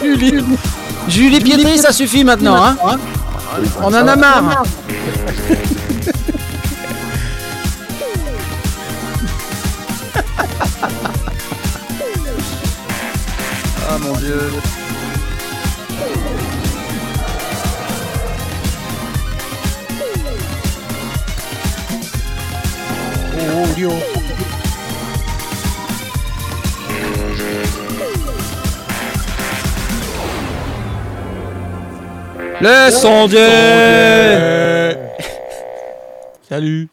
Julie, Julie Pietri, ça suffit maintenant, hein On en a marre. Ah mon dieu. Le sondier Salut.